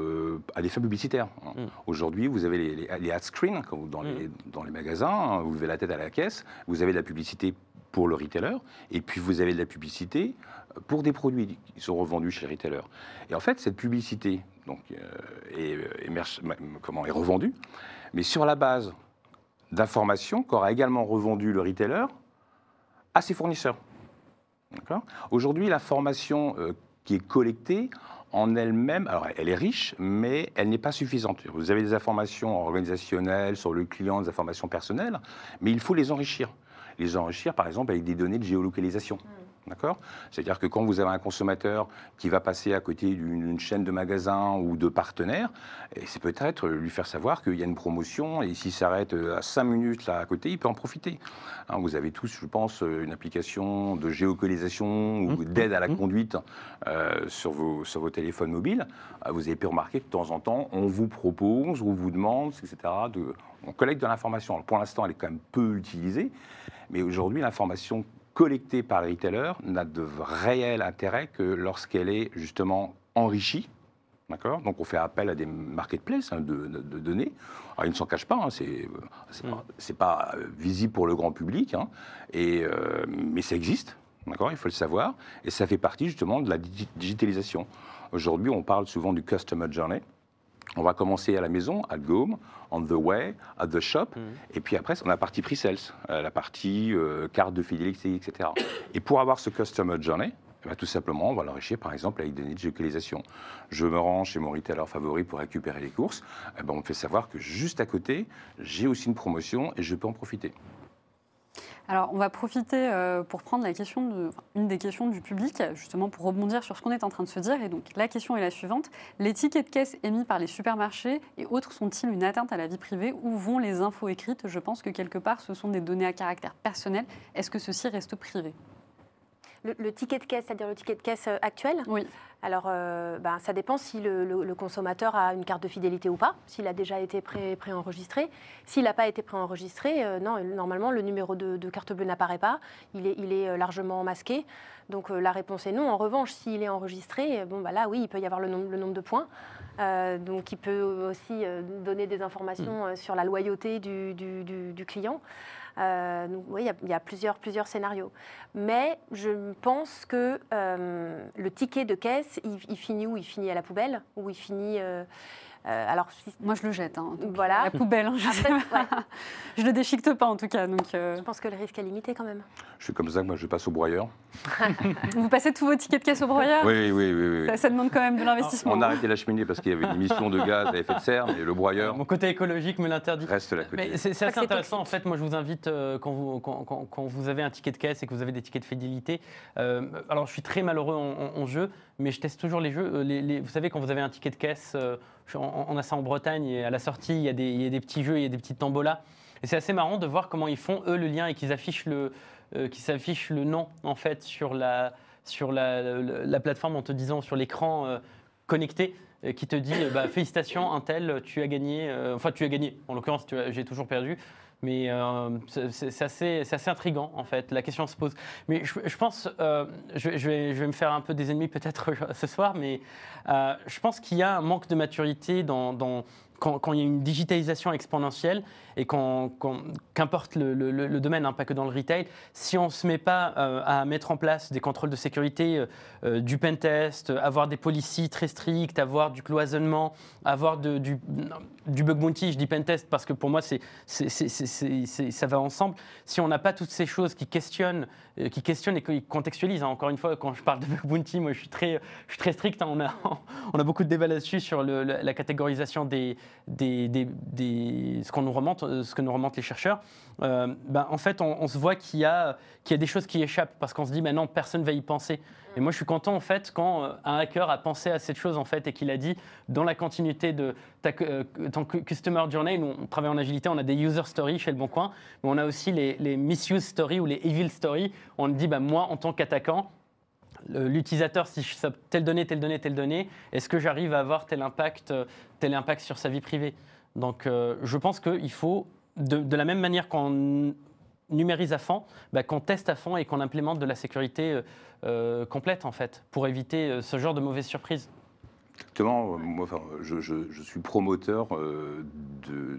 à des fins publicitaires. hein. Mm. Aujourd'hui, vous avez les, les, les ad screens dans, les, dans les magasins, hein, vous levez la tête à la caisse, vous avez de la publicité pour le retailer, et puis vous avez de la publicité pour des produits qui sont revendus chez les retailers. Et en fait, cette publicité donc, est, comment, est revendue, mais sur la base d'informations qu'aura également revendu le retailer à ses fournisseurs. Aujourd'hui, l'information euh, qui est collectée en elle-même, alors elle est riche, mais elle n'est pas suffisante. Vous avez des informations organisationnelles sur le client, des informations personnelles, mais il faut les enrichir. Les enrichir, par exemple, avec des données de géolocalisation. D'accord? C'est-à-dire que quand vous avez un consommateur qui va passer à côté d'une chaîne de magasins ou de partenaires, c'est peut-être lui faire savoir qu'il y a une promotion et s'il s'arrête à 5 minutes là à côté, il peut en profiter. Hein, vous avez tous, je pense, une application de géolocalisation ou d'aide à la conduite euh, sur, vos, sur vos téléphones mobiles. Euh, Vous avez pu remarquer que de temps en temps, on vous propose ou vous demande, etc. De, on collecte de l'information. Pour l'instant, elle est quand même peu utilisée, mais aujourd'hui, l'information collectée par les retailers n'a de réel intérêt que lorsqu'elle est justement enrichie. D'accord? Donc on fait appel à des marketplaces hein, de, de- de données. Alors ils ne s'en cachent pas, hein, c'est euh, c'est pas, c'est pas, euh, visible pour le grand public, hein, et, euh, mais ça existe. D'accord? Il faut le savoir. Et ça fait partie justement de la digi- digitalisation. Aujourd'hui, on parle souvent du customer journey. On va commencer à la maison, at home, on the way, at the shop, et puis après, on a la partie pre-sales, euh, la partie euh, carte de fidélité, etc. Et pour avoir ce customer journey, eh ben, tout simplement, on va l'enrichir par exemple avec des données de géolocalisation. Je me rends chez mon retailer favori pour récupérer les courses, eh ben, on me fait savoir que juste à côté, j'ai aussi une promotion et je peux en profiter. Alors, on va profiter euh, pour prendre la question de, une des questions du public, justement pour rebondir sur ce qu'on est en train de se dire. Et donc, la question est la suivante les tickets de caisse émis par les supermarchés et autres sont-ils une atteinte à la vie privée Où vont les infos écrites? Je pense que quelque part, ce sont des données à caractère personnel. Est-ce que ceci reste privé? Le, le ticket de caisse, c'est-à-dire le ticket de caisse euh, actuel Oui. Alors, euh, ben, ça dépend si le, le- le consommateur a une carte de fidélité ou pas, s'il a déjà été pré- préenregistré. S'il n'a pas été préenregistré, euh, non, normalement, le numéro de, de carte bleue n'apparaît pas. Il est, il est euh, largement masqué. Donc, euh, la réponse est non. En revanche, s'il est enregistré, bon, bah, là, oui, il peut y avoir le nombre, le nombre de points. Donc, il peut aussi donner des informations euh, sur la loyauté du, du- du- du client. Euh, oui, il y a- plusieurs, plusieurs scénarios. Mais je pense que euh, le ticket de caisse, il, finit où? Il finit à la poubelle Ou il finit. Euh, alors, si- Moi, je le jette. hein, donc, Voilà. à La poubelle, hein, je, sais après, pas. ouais, je le déchiquete pas en tout cas. Donc, euh, je pense que le risque est limité quand même. Je suis comme ça, moi je passe au broyeur. vous passez tous vos tickets de caisse au broyeur? Oui, oui, oui. oui. ça, ça demande quand même de l'investissement. On a arrêté la cheminée parce qu'il y avait une émission de gaz à effet de serre, mais le broyeur Mon côté écologique me l'interdit. reste là côté. Mais c'est assez que intéressant. En fait, moi, je vous invite, euh, quand, vous, quand, quand- quand vous avez un ticket de caisse et que vous avez des tickets de fidélité, euh, alors je suis très malheureux en, en- en jeu, mais je teste toujours les jeux. Euh, vous savez, quand vous avez un ticket de caisse, euh, on, a ça en Bretagne, et à la sortie, il y a des, il y a des petits jeux, il y a des petites tambolas. Et c'est assez marrant de voir comment ils font, eux, le lien et qu'ils affichent le, euh, qu'ils s'affichent le nom, en fait, sur la, sur la, la- la plateforme en te disant sur l'écran euh, connecté. qui te dit bah, félicitations un tel tu as gagné enfin tu as gagné en l'occurrence j'ai toujours perdu mais euh, c'est- assez, assez intriguant en fait la question se pose. Mais je, pense euh, je, vais- je vais, me faire un peu des ennemis peut-être ce soir mais euh, je pense qu'il y a un manque de maturité dans, quand, il y a une digitalisation exponentielle et qu'importe le, domaine, hein, pas que dans le retail, si on ne se met pas à mettre en place des contrôles de sécurité, du pentest, avoir des policies très strictes, avoir du cloisonnement, avoir de- du, du bug bounty, je dis pentest parce que pour moi c'est, ça va ensemble. Si on n'a pas toutes ces choses qui questionnent, euh, qui questionnent et qui contextualisent, hein, encore une fois, quand je parle de bug bounty, moi je suis très, je suis très strict, hein, on, a, on a beaucoup de débats là-dessus sur la, catégorisation des- ce, qu'on nous remonte, euh, ce que nous remontent les chercheurs. Euh, ben, en fait, on, se voit qu'il y, a, y a des choses qui échappent parce qu'on se dit, non, personne ne va y penser. Et moi, je suis content en fait quand euh, un hacker a pensé à cette chose en fait et qu'il a dit, dans la continuité de ta, euh, ton cu- customer journey, nous, on travaille en agilité, on a des user stories chez Le Bon Coin, mais on a aussi les, misuse stories ou les evil stories. On dit, ben, moi, en tant qu'attaquant, l'utilisateur, si je sais telle donnée, telle donnée, telle donnée, est-ce que j'arrive à avoir tel impact, euh, tel impact sur sa vie privée? Donc, je pense qu'il faut, de, de la même manière qu'on numérise à fond, bah, qu'on teste à fond et qu'on implémente de la sécurité euh, euh, complète, en fait, pour éviter euh, ce genre de mauvaises surprises. Exactement. Moi, enfin, je, je- je suis promoteur euh,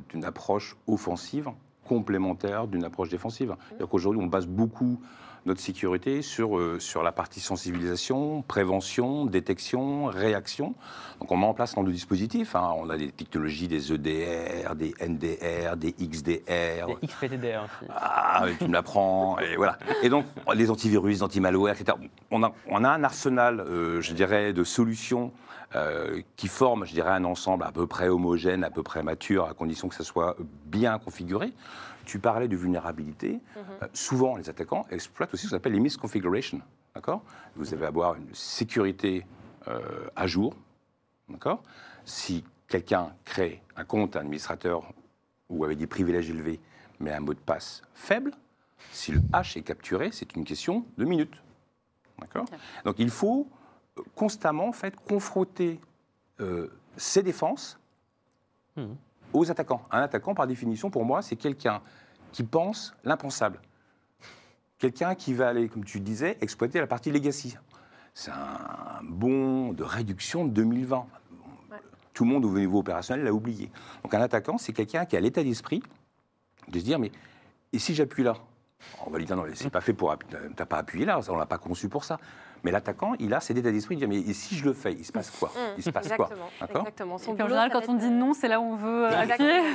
d'une approche offensive complémentaire d'une approche défensive. C'est-à-dire qu'aujourd'hui, on base beaucoup notre sécurité sur, euh, sur la partie sensibilisation, prévention, détection, réaction. Donc on met en place dans le dispositif. hein. On a des technologies, des EDR, des NDR, des XDR. Et XPTDR aussi. Ah, tu me l'apprends, et voilà. Et donc, les antivirus, les anti-malware, etc. On a, on a un arsenal, euh, je dirais, de solutions euh, qui forment, je dirais, un ensemble à peu près homogène, à peu près mature, à condition que ça soit bien configuré. Tu parlais de vulnérabilité. Euh, souvent, les attaquants exploitent aussi ce qu'on appelle les misconfigurations. D'accord? Vous allez avoir une sécurité euh, à jour. D'accord? Si quelqu'un crée un compte administrateur ou avec des privilèges élevés, mais un mot de passe faible, si le hash est capturé, c'est une question de minutes. D'accord. Donc il faut constamment en fait, confronter euh, ses défenses Mhm. Aux attaquants. Un attaquant, par définition, pour moi, c'est quelqu'un qui pense l'impensable. Quelqu'un qui va aller, comme tu disais, exploiter la partie legacy. C'est un bond de réduction de 2020. Tout le monde au niveau opérationnel l'a oublié. Donc un attaquant, c'est quelqu'un qui a l'état d'esprit de se dire, mais et si j'appuie là? On va lui dire, non, c'est pas fait pour appuyer, t'as pas appuyé là, on l'a pas conçu pour ça. Mais l'attaquant, il a cet état d'esprit de dire, mais et si je le fais, il se passe quoi? Il se passe quoi? Exactement. D'accord? exactement. Son Et puis en général, quand on dit euh, non, c'est là où on veut euh.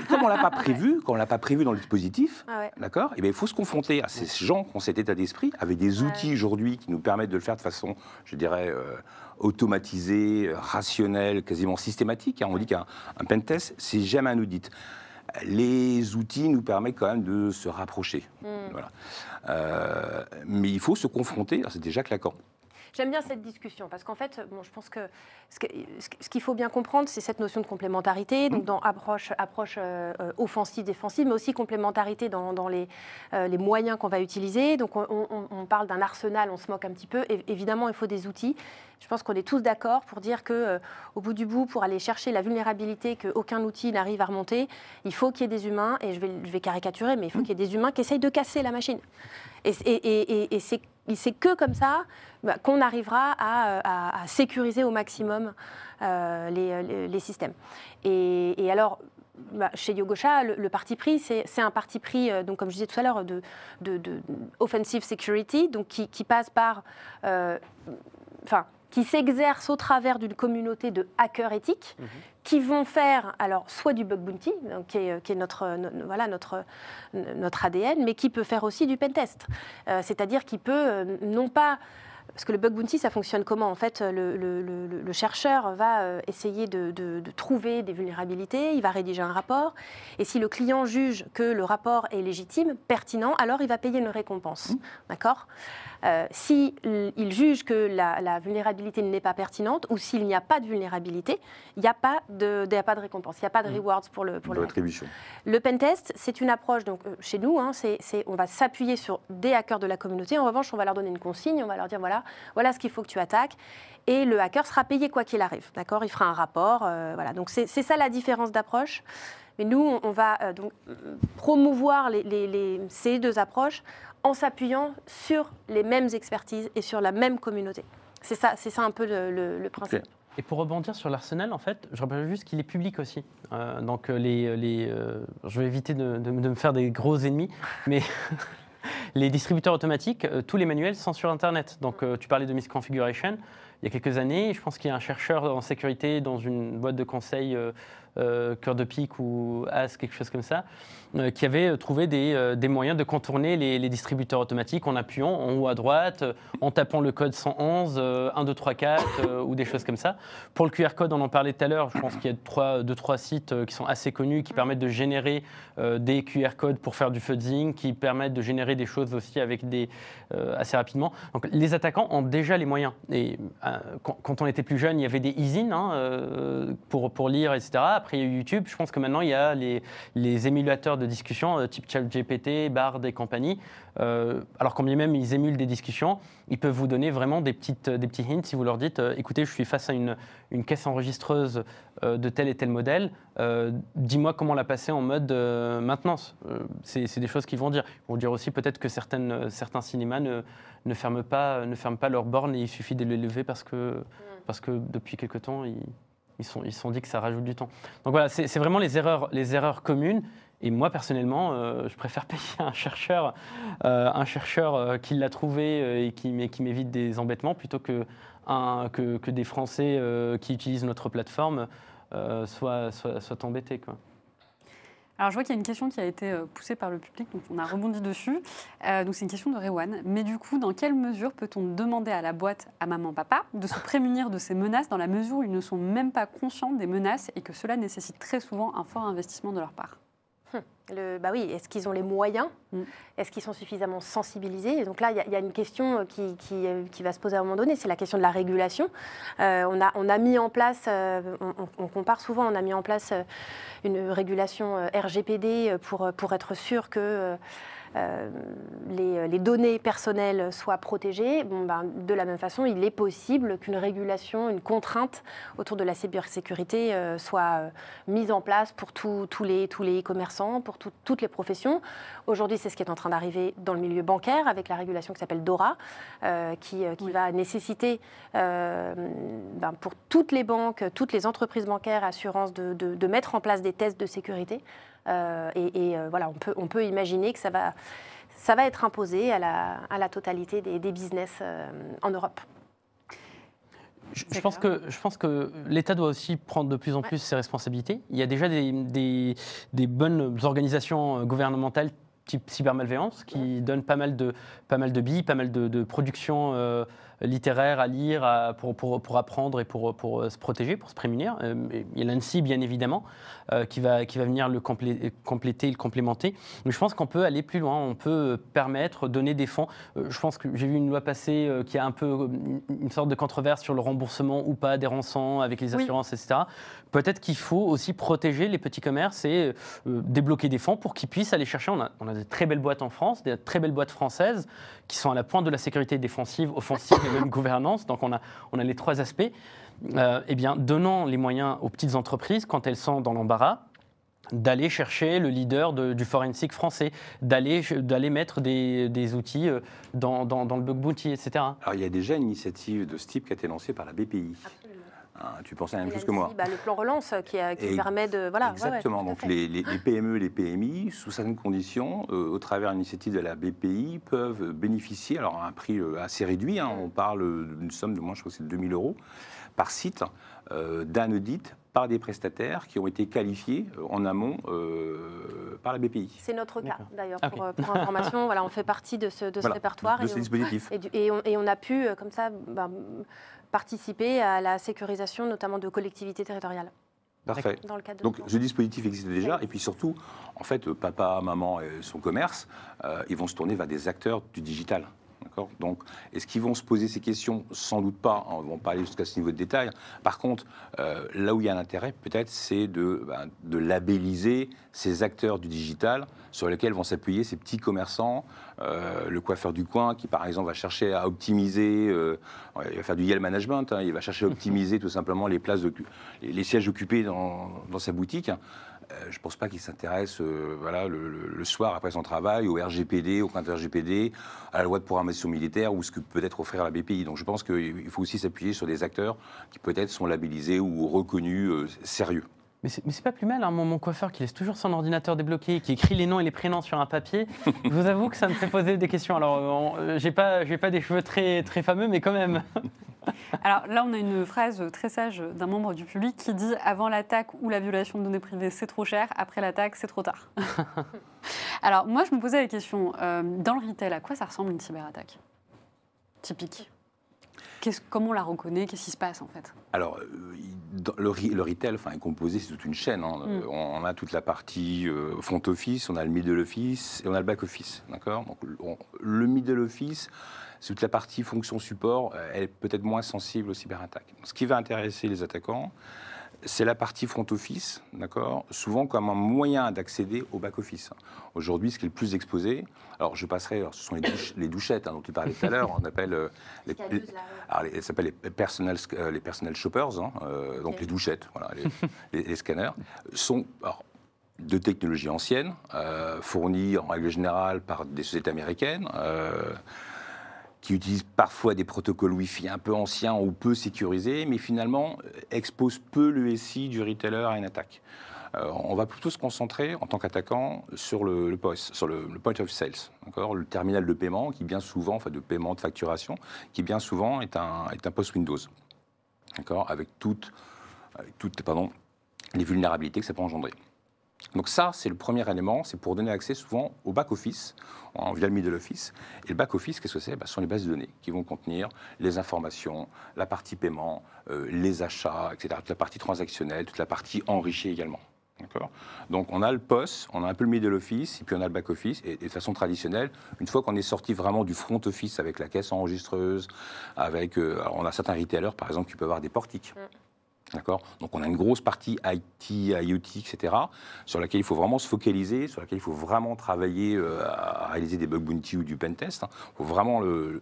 Comme on l'a pas prévu, quand on l'a pas prévu dans le dispositif, Ah ouais. D'accord? Eh bien, il faut se confronter à ces gens qui ont cet état d'esprit, avec des outils aujourd'hui qui nous permettent de le faire de façon, je dirais, euh, automatisée, rationnelle, quasiment systématique. hein. On dit qu'un un pentest, c'est jamais un audit. Les outils nous permettent quand même de se rapprocher. Voilà. Euh, mais il faut se confronter, c'est déjà claquant. J'aime bien cette discussion parce qu'en fait, bon, je pense que ce qu'il faut bien comprendre, c'est cette notion de complémentarité, donc dans approche, approche euh, euh, offensive, défensive, mais aussi complémentarité dans, dans les, euh, les moyens qu'on va utiliser. Donc on, on- on parle d'un arsenal, on se moque un petit peu. Et, évidemment, il faut des outils. Je pense qu'on est tous d'accord pour dire que, euh, au bout du bout, pour aller chercher la vulnérabilité qu'aucun outil n'arrive à remonter, il faut qu'il y ait des humains, et je vais, je vais caricaturer, mais il faut qu'il y ait des humains qui essayent de casser la machine. Et, et- et- et- et c'est c'est que comme ça bah, qu'on arrivera à, à- sécuriser au maximum euh, les, les- systèmes. Et, alors, bah, chez Yogosha, le, le parti pris, c'est un parti pris, euh, donc, comme je disais tout à l'heure, de, offensive security, donc qui, qui passe par... euh, Enfin, qui s'exerce au travers d'une communauté de hackers éthiques qui vont faire alors soit du bug bounty, donc, qui est, qui est notre, no- voilà, notre, notre ADN, mais qui peut faire aussi du pentest. Euh, C'est-à-dire qu'il peut euh, non pas parce que le bug bounty, ça fonctionne comment En fait, le, le- le- le chercheur va euh, essayer de, de- de trouver des vulnérabilités, il va rédiger un rapport, et si le client juge que le rapport est légitime, pertinent, alors il va payer une récompense. D'accord? Euh, Si l- il juge que la, la vulnérabilité n'est pas pertinente, ou s'il n'y a pas de vulnérabilité, il n'y a, pas de- a pas de récompense, il n'y a pas de rewards pour le, pour de le rétribution. le pentest, c'est une approche, donc euh, chez nous, hein, c'est, on va s'appuyer sur des hackers de la communauté. En revanche, on va leur donner une consigne, on va leur dire voilà, voilà ce qu'il faut que tu attaques. Et le hacker sera payé quoi qu'il arrive, d'accord? Il fera un rapport, euh, voilà. Donc c'est, ça la différence d'approche. Mais nous, on, va euh, donc promouvoir les- les- les- ces deux approches en s'appuyant sur les mêmes expertises et sur la même communauté. C'est ça, c'est ça un peu le, le- le principe. Et pour rebondir sur l'arsenal, en fait, je rappelle juste qu'il est public aussi. Euh, donc, euh, les, les, euh, je vais éviter de, de- de me faire des gros ennemis, mais les distributeurs automatiques, euh, tous les manuels sont sur Internet. Donc, euh, tu parlais de misconfiguration. Il y a quelques années, je pense qu'il y a un chercheur en sécurité dans une boîte de conseil, euh, euh, Cœur de Pique ou As, quelque chose comme ça, qui avait trouvé des, euh, des moyens de contourner les, distributeurs automatiques en appuyant en haut à droite, euh, en tapant le code 111, euh, 1, 2, 3, 4 euh, ou des choses comme ça. Pour le QR code, on en parlait tout à l'heure, je pense qu'il y a trois, deux, trois sites euh, qui sont assez connus, qui permettent de générer euh, des QR codes pour faire du fuzzing, qui permettent de générer des choses aussi avec euh, assez rapidement. Donc les attaquants ont déjà les moyens. Et euh, quand, on était plus jeune, il y avait des easing hein, euh, pour, lire, etc. Après, il y a eu YouTube. Je pense que maintenant, il y a les émulateurs de discussion, euh, type ChatGPT, Bard et compagnie. Euh, alors, quand bien même ils émulent des discussions, ils peuvent vous donner vraiment des, petites, des petits hints si vous leur dites euh, écoutez, je suis face à une, une caisse enregistreuse euh, de tel et tel modèle, euh, dis-moi comment la passer en mode euh, maintenance. Euh, c'est des choses qu'ils vont dire. Ils vont dire aussi peut-être que certaines, euh, certains cinémas ne, ne, ferment pas, ne ferment pas leurs bornes et il suffit de les lever parce que, parce que depuis quelque temps, ils, ils sont, ils se sont dit que ça rajoute du temps. Donc voilà, c'est c'est vraiment les erreurs, les erreurs communes. Et moi, personnellement, euh, je préfère payer un chercheur, euh, un chercheur euh, qui l'a trouvé et qui, m'é- qui m'évite des embêtements plutôt que, des Français qui utilisent notre plateforme soient, embêtés. Alors, je vois qu'il y a une question qui a été poussée par le public, donc on a rebondi dessus. Donc, c'est une question de Rewan. Mais du coup, dans quelle mesure peut-on demander à la boîte, à maman, papa, de se prémunir de ces menaces dans la mesure où ils ne sont même pas conscients des menaces et que cela nécessite très souvent un fort investissement de leur part? Le- bah oui, est-ce qu'ils ont les moyens Mm. Est-ce qu'ils sont suffisamment sensibilisés Et donc là, il y a- il y, a une question euh, qui, qui, euh, qui va se poser à un moment donné, c'est la question de la régulation. Euh, on, a, on a mis en place, euh, on, compare souvent, on a mis en place une régulation RGPD pour, pour être sûr que euh, euh, les, les données personnelles soient protégées. Bon, ben, de la même façon, il est possible qu'une régulation, une contrainte autour de la cybersécurité euh, soit euh, mise en place pour tous les tous les commerçants, pour tout- toutes les professions. Aujourd'hui, c'est ce qui est en train d'arriver dans le milieu bancaire avec la régulation qui s'appelle DORA, euh, qui, euh, qui Oui. va nécessiter euh, ben, pour toutes les banques, toutes les entreprises bancaires, assurances, de, de- de mettre en place des tests de sécurité. Euh, et et, euh, voilà, on peut, on peut imaginer que ça va, ça va être imposé à la, à la totalité des, des business euh, en Europe. Je, pense que, je pense que l'État doit aussi prendre de plus en Ouais. plus ses responsabilités. Il y a déjà des, des- des bonnes organisations gouvernementales type cybermalveillance qui donnent pas mal de, pas mal de billes, pas mal de, de productions euh, littéraires à lire à- pour, pour, pour apprendre et pour, pour euh, se protéger, pour se prémunir. Euh, il y a l'ANSI, bien évidemment, euh, qui, va, qui va venir le complé- compléter, le complémenter. Mais je pense qu'on peut aller plus loin, on peut permettre, donner des fonds. Je pense que j'ai vu une loi passer qui a un peu une- sorte de controverse sur le remboursement ou pas des rançons avec les Oui. assurances, etc. Peut-être qu'il faut aussi protéger les petits commerces et débloquer des fonds pour qu'ils puissent aller chercher. On a, on a des très belles boîtes en France, des très belles boîtes françaises qui sont à la pointe de la sécurité défensive, offensive gouvernance. Donc on a, on a les trois aspects. Euh, eh bien, donnant les moyens aux petites entreprises quand elles sont dans l'embarras d'aller chercher le leader de- du forensic français, d'aller d'aller mettre des, des outils euh, dans, dans- dans le bug bounty, etc. Alors, il y a déjà une initiative de ce type qui a été lancée par la BPI. Hein, tu pensais à la même chose que moi. Bah, le plan relance qui, a- qui Et- permet de. Voilà, ouais, ouais, Exactement. Donc les, les- les PME, les PMI, sous certaines conditions, euh, au travers d'une initiative de la BPI, peuvent bénéficier, alors à un prix euh, assez réduit, hein, on parle d'une somme de moins, je crois que c'est 2000 euros, par site, euh, d'un audit par des prestataires qui ont été qualifiés en amont euh, par la BPI. C'est notre cas d'ailleurs Ah pour, information. voilà, on fait partie de ce, de ce Voilà, répertoire de et, ce on, dispositif. et du- et on- et on a pu comme ça bah, participer à la sécurisation notamment de collectivités territoriales Parfait. dans le cadre de Donc ce dispositif existe déjà, et puis surtout, en fait, papa, maman et son commerce, euh, ils vont se tourner vers des acteurs du digital. Donc, est-ce qu'ils vont se poser ces questions? Sans doute pas. On va pas aller jusqu'à ce niveau de détail. Par contre, euh, là où il y a un intérêt, peut-être, c'est de, ben, de labelliser ces acteurs du digital sur lesquels vont s'appuyer ces petits commerçants, euh, le coiffeur du coin qui, par exemple, va chercher à optimiser, euh, il va faire du yield management, hein, il va chercher à optimiser tout simplement les places, de, les, les sièges occupés dans, dans sa boutique. Euh, je ne pense pas qu'il s'intéresse euh, voilà, le soir après son travail au RGPD, au compte RGPD, à la loi de programmation militaire ou ce que peut être offrir la BPI. Donc je pense qu'il faut aussi s'appuyer sur des acteurs qui peut-être sont labellisés ou reconnus euh, sérieux. Mais c'est pas plus mal, hein, mon, coiffeur qui laisse toujours son ordinateur débloqué, qui écrit les noms et les prénoms sur un papier. Je vous avoue que ça me fait poser des questions. Alors, euh, j'ai pas, pas des cheveux très, très fameux, mais quand même. Alors là, on a une phrase très sage d'un membre du public qui dit Avant l'attaque ou la violation de données privées, c'est trop cher. Après l'attaque, c'est trop tard. Alors moi, je me posais la question euh, dans le retail, à quoi ça ressemble une cyberattaque? Typique. Comment on la reconnaît? Qu'est-ce qui se passe en fait? Alors, euh, le, re- le retail enfin, est composé, c'est toute une chaîne. hein. Mm. Euh, On a toute la partie euh, front office, on a le middle office et on a le back office. D'accord? Donc, le- on- le middle office, c'est toute la partie fonction support, elle est peut-être moins sensible aux cyberattaques. Ce qui va intéresser les attaquants, c'est la partie front office, d'accord Souvent comme un moyen d'accéder au back office. Aujourd'hui, ce qui est le plus exposé, alors je passerai, alors, ce sont les, douche- les douchettes hein, dont tu parlais tout à l'heure, on appelle euh, les, les- alors, les- personnel, euh, les personnel shoppers, hein, euh, donc les douchettes, voilà, les, scanners, sont alors, de technologie ancienne, fournies en règle générale par des sociétés américaines, qui utilisent parfois des protocoles Wi-Fi un peu anciens ou peu sécurisés, mais finalement euh, exposent peu le SI du retailer à une attaque. Euh, on va plutôt se concentrer en tant qu'attaquant sur le, le sur le, point of sales, le terminal de paiement qui bien souvent, enfin de paiement de facturation, qui bien souvent est un, est un post Windows, d'accord, avec toutes, toutes pardon, les vulnérabilités que ça peut engendrer. Donc ça, c'est le premier élément, c'est pour donner accès souvent au back-office, via le middle office. Et le back-office, qu'est-ce que c'est? Bah, Ce sont les bases de données qui vont contenir les informations, la partie paiement, euh, les achats, etc., toute la partie transactionnelle, toute la partie enrichie également. Donc on a le POS, on a un peu le middle office, et puis on a le back office. Et, de façon traditionnelle, une fois qu'on est sorti vraiment du front office avec la caisse enregistreuse, avec, euh, on a certains retailers par exemple qui peuvent avoir des portiques. D'accord? Donc on a une grosse partie IT, IoT, etc., sur laquelle il faut vraiment se focaliser, sur laquelle il faut vraiment travailler euh, à réaliser des bug bounty ou du pen test. Il faut vraiment le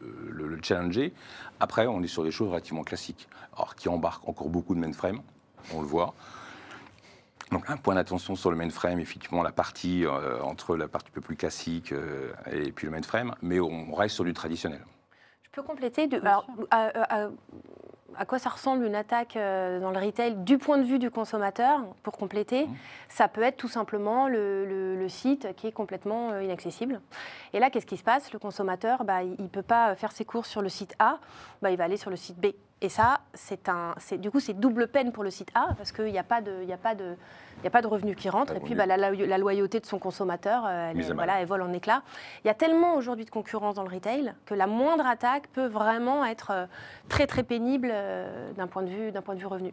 challenger. Après, on est sur des choses relativement classiques, alors qui embarquent encore beaucoup de mainframe, on le voit. Donc un point d'attention sur le mainframe, effectivement la partie euh, entre la partie un peu plus classique euh, et puis le mainframe, mais on reste sur du traditionnel. Je peux compléter de, alors, à, à- à quoi ça ressemble une attaque euh, dans le retail du point de vue du consommateur Pour compléter, Mhm. ça peut être tout simplement le, le- le site qui est complètement euh, inaccessible. Et là, qu'est-ce qui se passe? Le consommateur, bah, il ne peut pas faire ses courses sur le site A, bah, il va aller sur le site B. Et ça, c'est un, c'est, du coup, c'est double peine pour le site A parce qu'il n'y a pas de, il y a pas de, il y a pas de revenus qui rentrent. Et puis, bah, la, la loyauté de son consommateur, euh, elle, voilà, elle vole en éclats. Il y a tellement aujourd'hui de concurrence dans le retail que la moindre attaque peut vraiment être euh, très très pénible euh, d'un point de vue d'un point de vue revenu.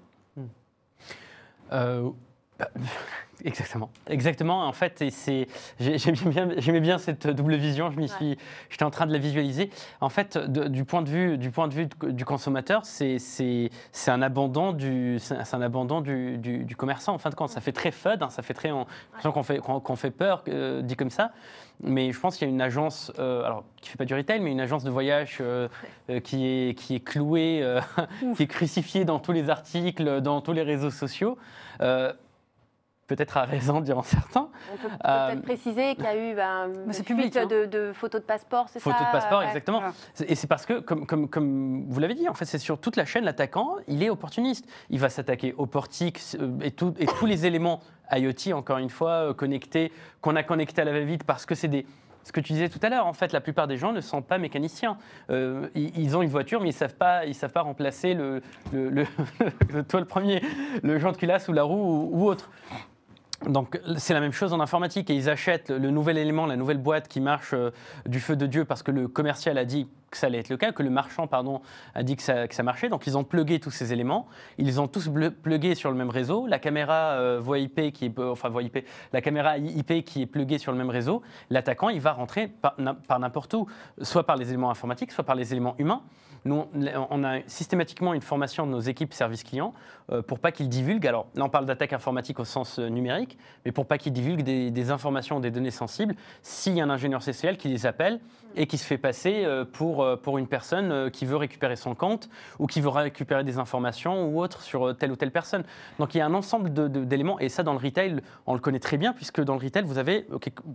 Euh, bah, exactement. Exactement. En fait, c'est, j'ai- j'aimais bien, j'aimais bien cette double vision. Je m'y Ouais. j'étais en train de la visualiser. En fait, de- du point de vue, du point de vue du consommateur, c'est, c'est, c'est un abandon du, c'est un abandon du, du- du commerçant. En fin de compte, ça fait très FUD, hein, ça fait très, on, qu'on fait, qu'on, fait peur, euh, dit comme ça. Mais je pense qu'il y a une agence, euh, alors qui fait pas du retail, mais une agence de voyage euh, euh, qui est qui est clouée, euh, qui est crucifiée dans tous les articles, dans tous les réseaux sociaux. Euh, Peut-être à raison, diront certains. On peut Euh, peut-être préciser qu'il y a eu ben, Mais une c'est public, hein. de, de photos de passeport, c'est ça Photo de passeport, ouais. exactement. Et c'est parce que, comme, comme, comme vous l'avez dit, en fait, c'est sur toute la chaîne, l'attaquant, il est opportuniste. Il va s'attaquer au portique euh, et, tout- et tous les éléments IoT, encore une fois, euh, connectés, qu'on a connectés à la va-vite parce que c'est des ce que tu disais tout à l'heure, en fait, la plupart des gens ne sont pas mécaniciens. Euh, ils, ont une voiture, mais ils savent pas, ils savent pas remplacer le, le, le- toi le premier, le joint de culasse ou la roue ou, ou autre. Donc c'est la même chose en informatique et ils achètent le nouvel élément, la nouvelle boîte qui marche euh, du feu de Dieu parce que le commercial a dit que ça allait être le cas, que le marchand pardon a dit que ça, marchait. Donc ils ont plugué tous ces éléments, ils ont tous plugués sur le même réseau. La caméra euh, IP qui est euh, enfin voix la caméra IP qui est pluguée sur le même réseau. L'attaquant il va rentrer par n'importe où, soit par les éléments informatiques, soit par les éléments humains. Nous, on a systématiquement une formation de nos équipes service client euh, pour pas qu'ils divulguent. Alors là, on parle d'attaque informatique au sens euh, numérique, mais pour pas qu'ils divulguent des, des informations, des données sensibles, s'il y a un ingénieur CCL qui les appelle et qui se fait passer euh, pour, pour une personne qui veut récupérer son compte ou qui veut récupérer des informations ou autre sur telle ou telle personne. Donc il y a un ensemble d'éléments, et ça dans le retail, on le connaît très bien, puisque dans le retail, vous avez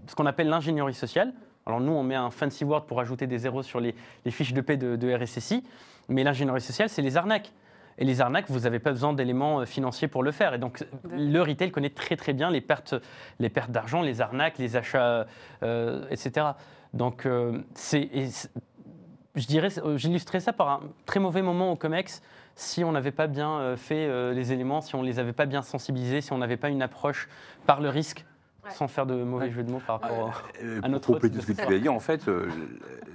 ce qu'on appelle l'ingénierie sociale. Alors nous, on met un fancy word pour ajouter des zéros sur les, les fiches de paie de, de RSSI, mais l'ingénierie sociale, c'est les arnaques. Et les arnaques, vous n'avez pas besoin d'éléments euh, financiers pour le faire. Et donc, le retail connaît très très bien les pertes, les pertes d'argent, les arnaques, les achats, euh, etc. Donc, euh, c'est, je dirais, euh, j'illustrerais ça par un très mauvais moment au COMEX si on n'avait pas bien euh, fait euh, les éléments, si on les avait pas bien sensibilisés, si on n'avait pas une approche par le risque, Ouais. sans faire de mauvais jeu de mots par rapport. au- Euh, à pour notre compléter autre ce que tu as dit, en fait, euh,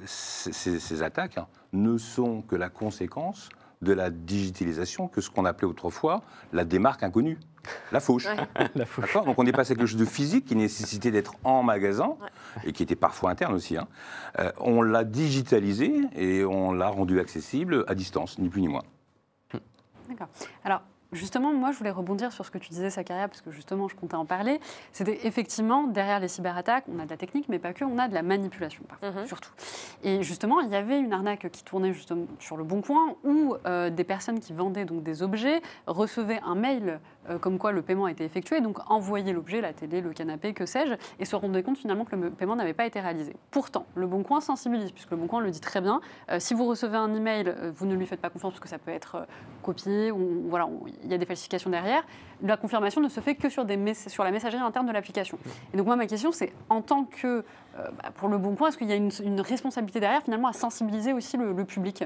ces, attaques hein, ne sont que la conséquence de la digitalisation que ce qu'on appelait autrefois la démarque inconnue, la fauche. la fauche. D'accord? Donc on est passé à quelque chose de physique qui nécessitait d'être en magasin et qui était parfois interne aussi. hein. Euh, on l'a digitalisé et on l'a rendu accessible à distance, ni plus ni moins. D'accord. Alors, justement, moi, je voulais rebondir sur ce que tu disais, Sakaria, parce que justement, je comptais en parler. C'était effectivement, derrière les cyberattaques, on a de la technique, mais pas que, on a de la manipulation, parfois, Mhm. surtout. Et justement, il y avait une arnaque qui tournait justement sur le Bon Coin, où euh, des personnes qui vendaient donc des objets recevaient un mail euh, comme quoi le paiement a été effectué, donc envoyaient l'objet, la télé, le canapé, que sais-je, et se rendaient compte finalement que le paiement n'avait pas été réalisé. Pourtant, le Bon Coin sensibilise, puisque le Bon Coin le dit très bien. Euh, si vous recevez un email, vous ne lui faites pas confiance parce que ça peut être copié ou voilà, il y a des falsifications derrière. La confirmation ne se fait que sur, des sur la messagerie interne de l'application. Et donc moi, ma question, c'est en tant que, euh, bah, pour le Bon Coin, est-ce qu'il y a une, responsabilité derrière finalement à sensibiliser aussi le, public?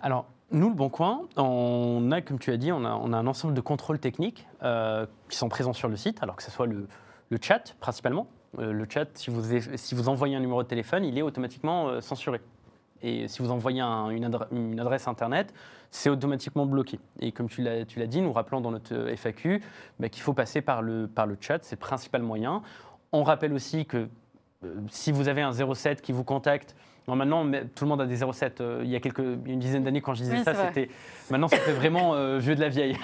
Alors, nous, le Bon Coin, on a, comme tu as dit, on a, on a un ensemble de contrôles techniques euh, qui sont présents sur le site, alors que ce soit le, le chat principalement. Euh, le chat, si vous, si vous envoyez un numéro de téléphone, il est automatiquement censuré. Et si vous envoyez un- une, adre- une adresse Internet, c'est automatiquement bloqué. Et comme tu l'as dit, nous rappelons dans notre euh, FAQ bah, qu'il faut passer par le, par le chat, c'est le principal moyen. On rappelle aussi que euh, si vous avez un 07 qui vous contacte, non, maintenant, tout le monde a des 07. Euh, il y a quelques, une dizaine d'années, quand je disais Oui, ça, c'était. Maintenant, ça fait vraiment euh, vieux de la vieille.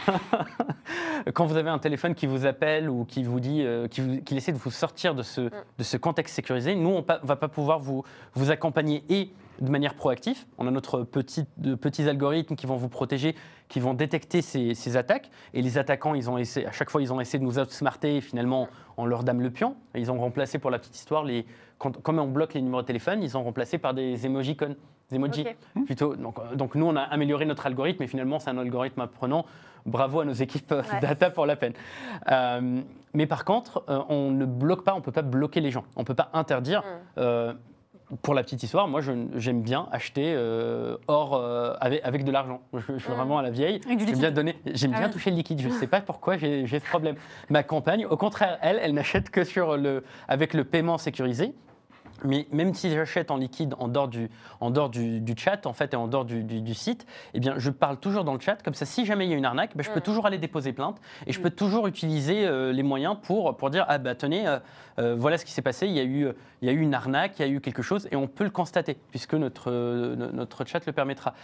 quand vous avez un téléphone qui vous appelle ou qui vous dit, euh, qui, vous- qui essaie de vous sortir de ce, de ce contexte sécurisé, nous, on ne va pas pouvoir vous, vous accompagner et de manière proactive. On a notre petit, de petits algorithmes qui vont vous protéger, qui vont détecter ces, ces attaques. Et les attaquants, ils ont essayé, à chaque fois, ils ont essayé de nous outsmarter. Et finalement, on leur dame le pion. Ils ont remplacé, pour la petite histoire, les, quand, comme on bloque les numéros de téléphone, ils ont remplacé par des emojis. Ok. Plutôt. Donc, euh, donc nous, on a amélioré notre algorithme, et finalement, c'est un algorithme apprenant. Bravo à nos équipes euh, Ouais. data pour la peine. Euh, mais par contre, euh, on ne bloque pas, on ne peut pas bloquer les gens. On ne peut pas interdire. Mm. euh, pour la petite histoire, moi, j'aime bien acheter euh, or euh, avec, avec de l'argent. Je, je suis Mm. vraiment à la vieille. Avec du J'aime bien liquide. donner. J'aime Ah bien oui. toucher le liquide. Je ne sais pas pourquoi j'ai j'ai ce problème. Ma compagne, au contraire, elle, elle n'achète que sur le, avec le paiement sécurisé. Mais même si j'achète en liquide en dehors du, en dehors du, du chat, en fait, et en dehors du, site, eh bien, je parle toujours dans le chat. Comme ça, si jamais il y a une arnaque, ben, je peux Mm. toujours aller déposer plainte et je Mm. peux toujours utiliser euh, les moyens pour, pour dire ah bah tenez, euh, euh, voilà ce qui s'est passé. Il y a eu, il y a eu une arnaque, il y a eu quelque chose, et on peut le constater puisque notre no- notre chat le permettra.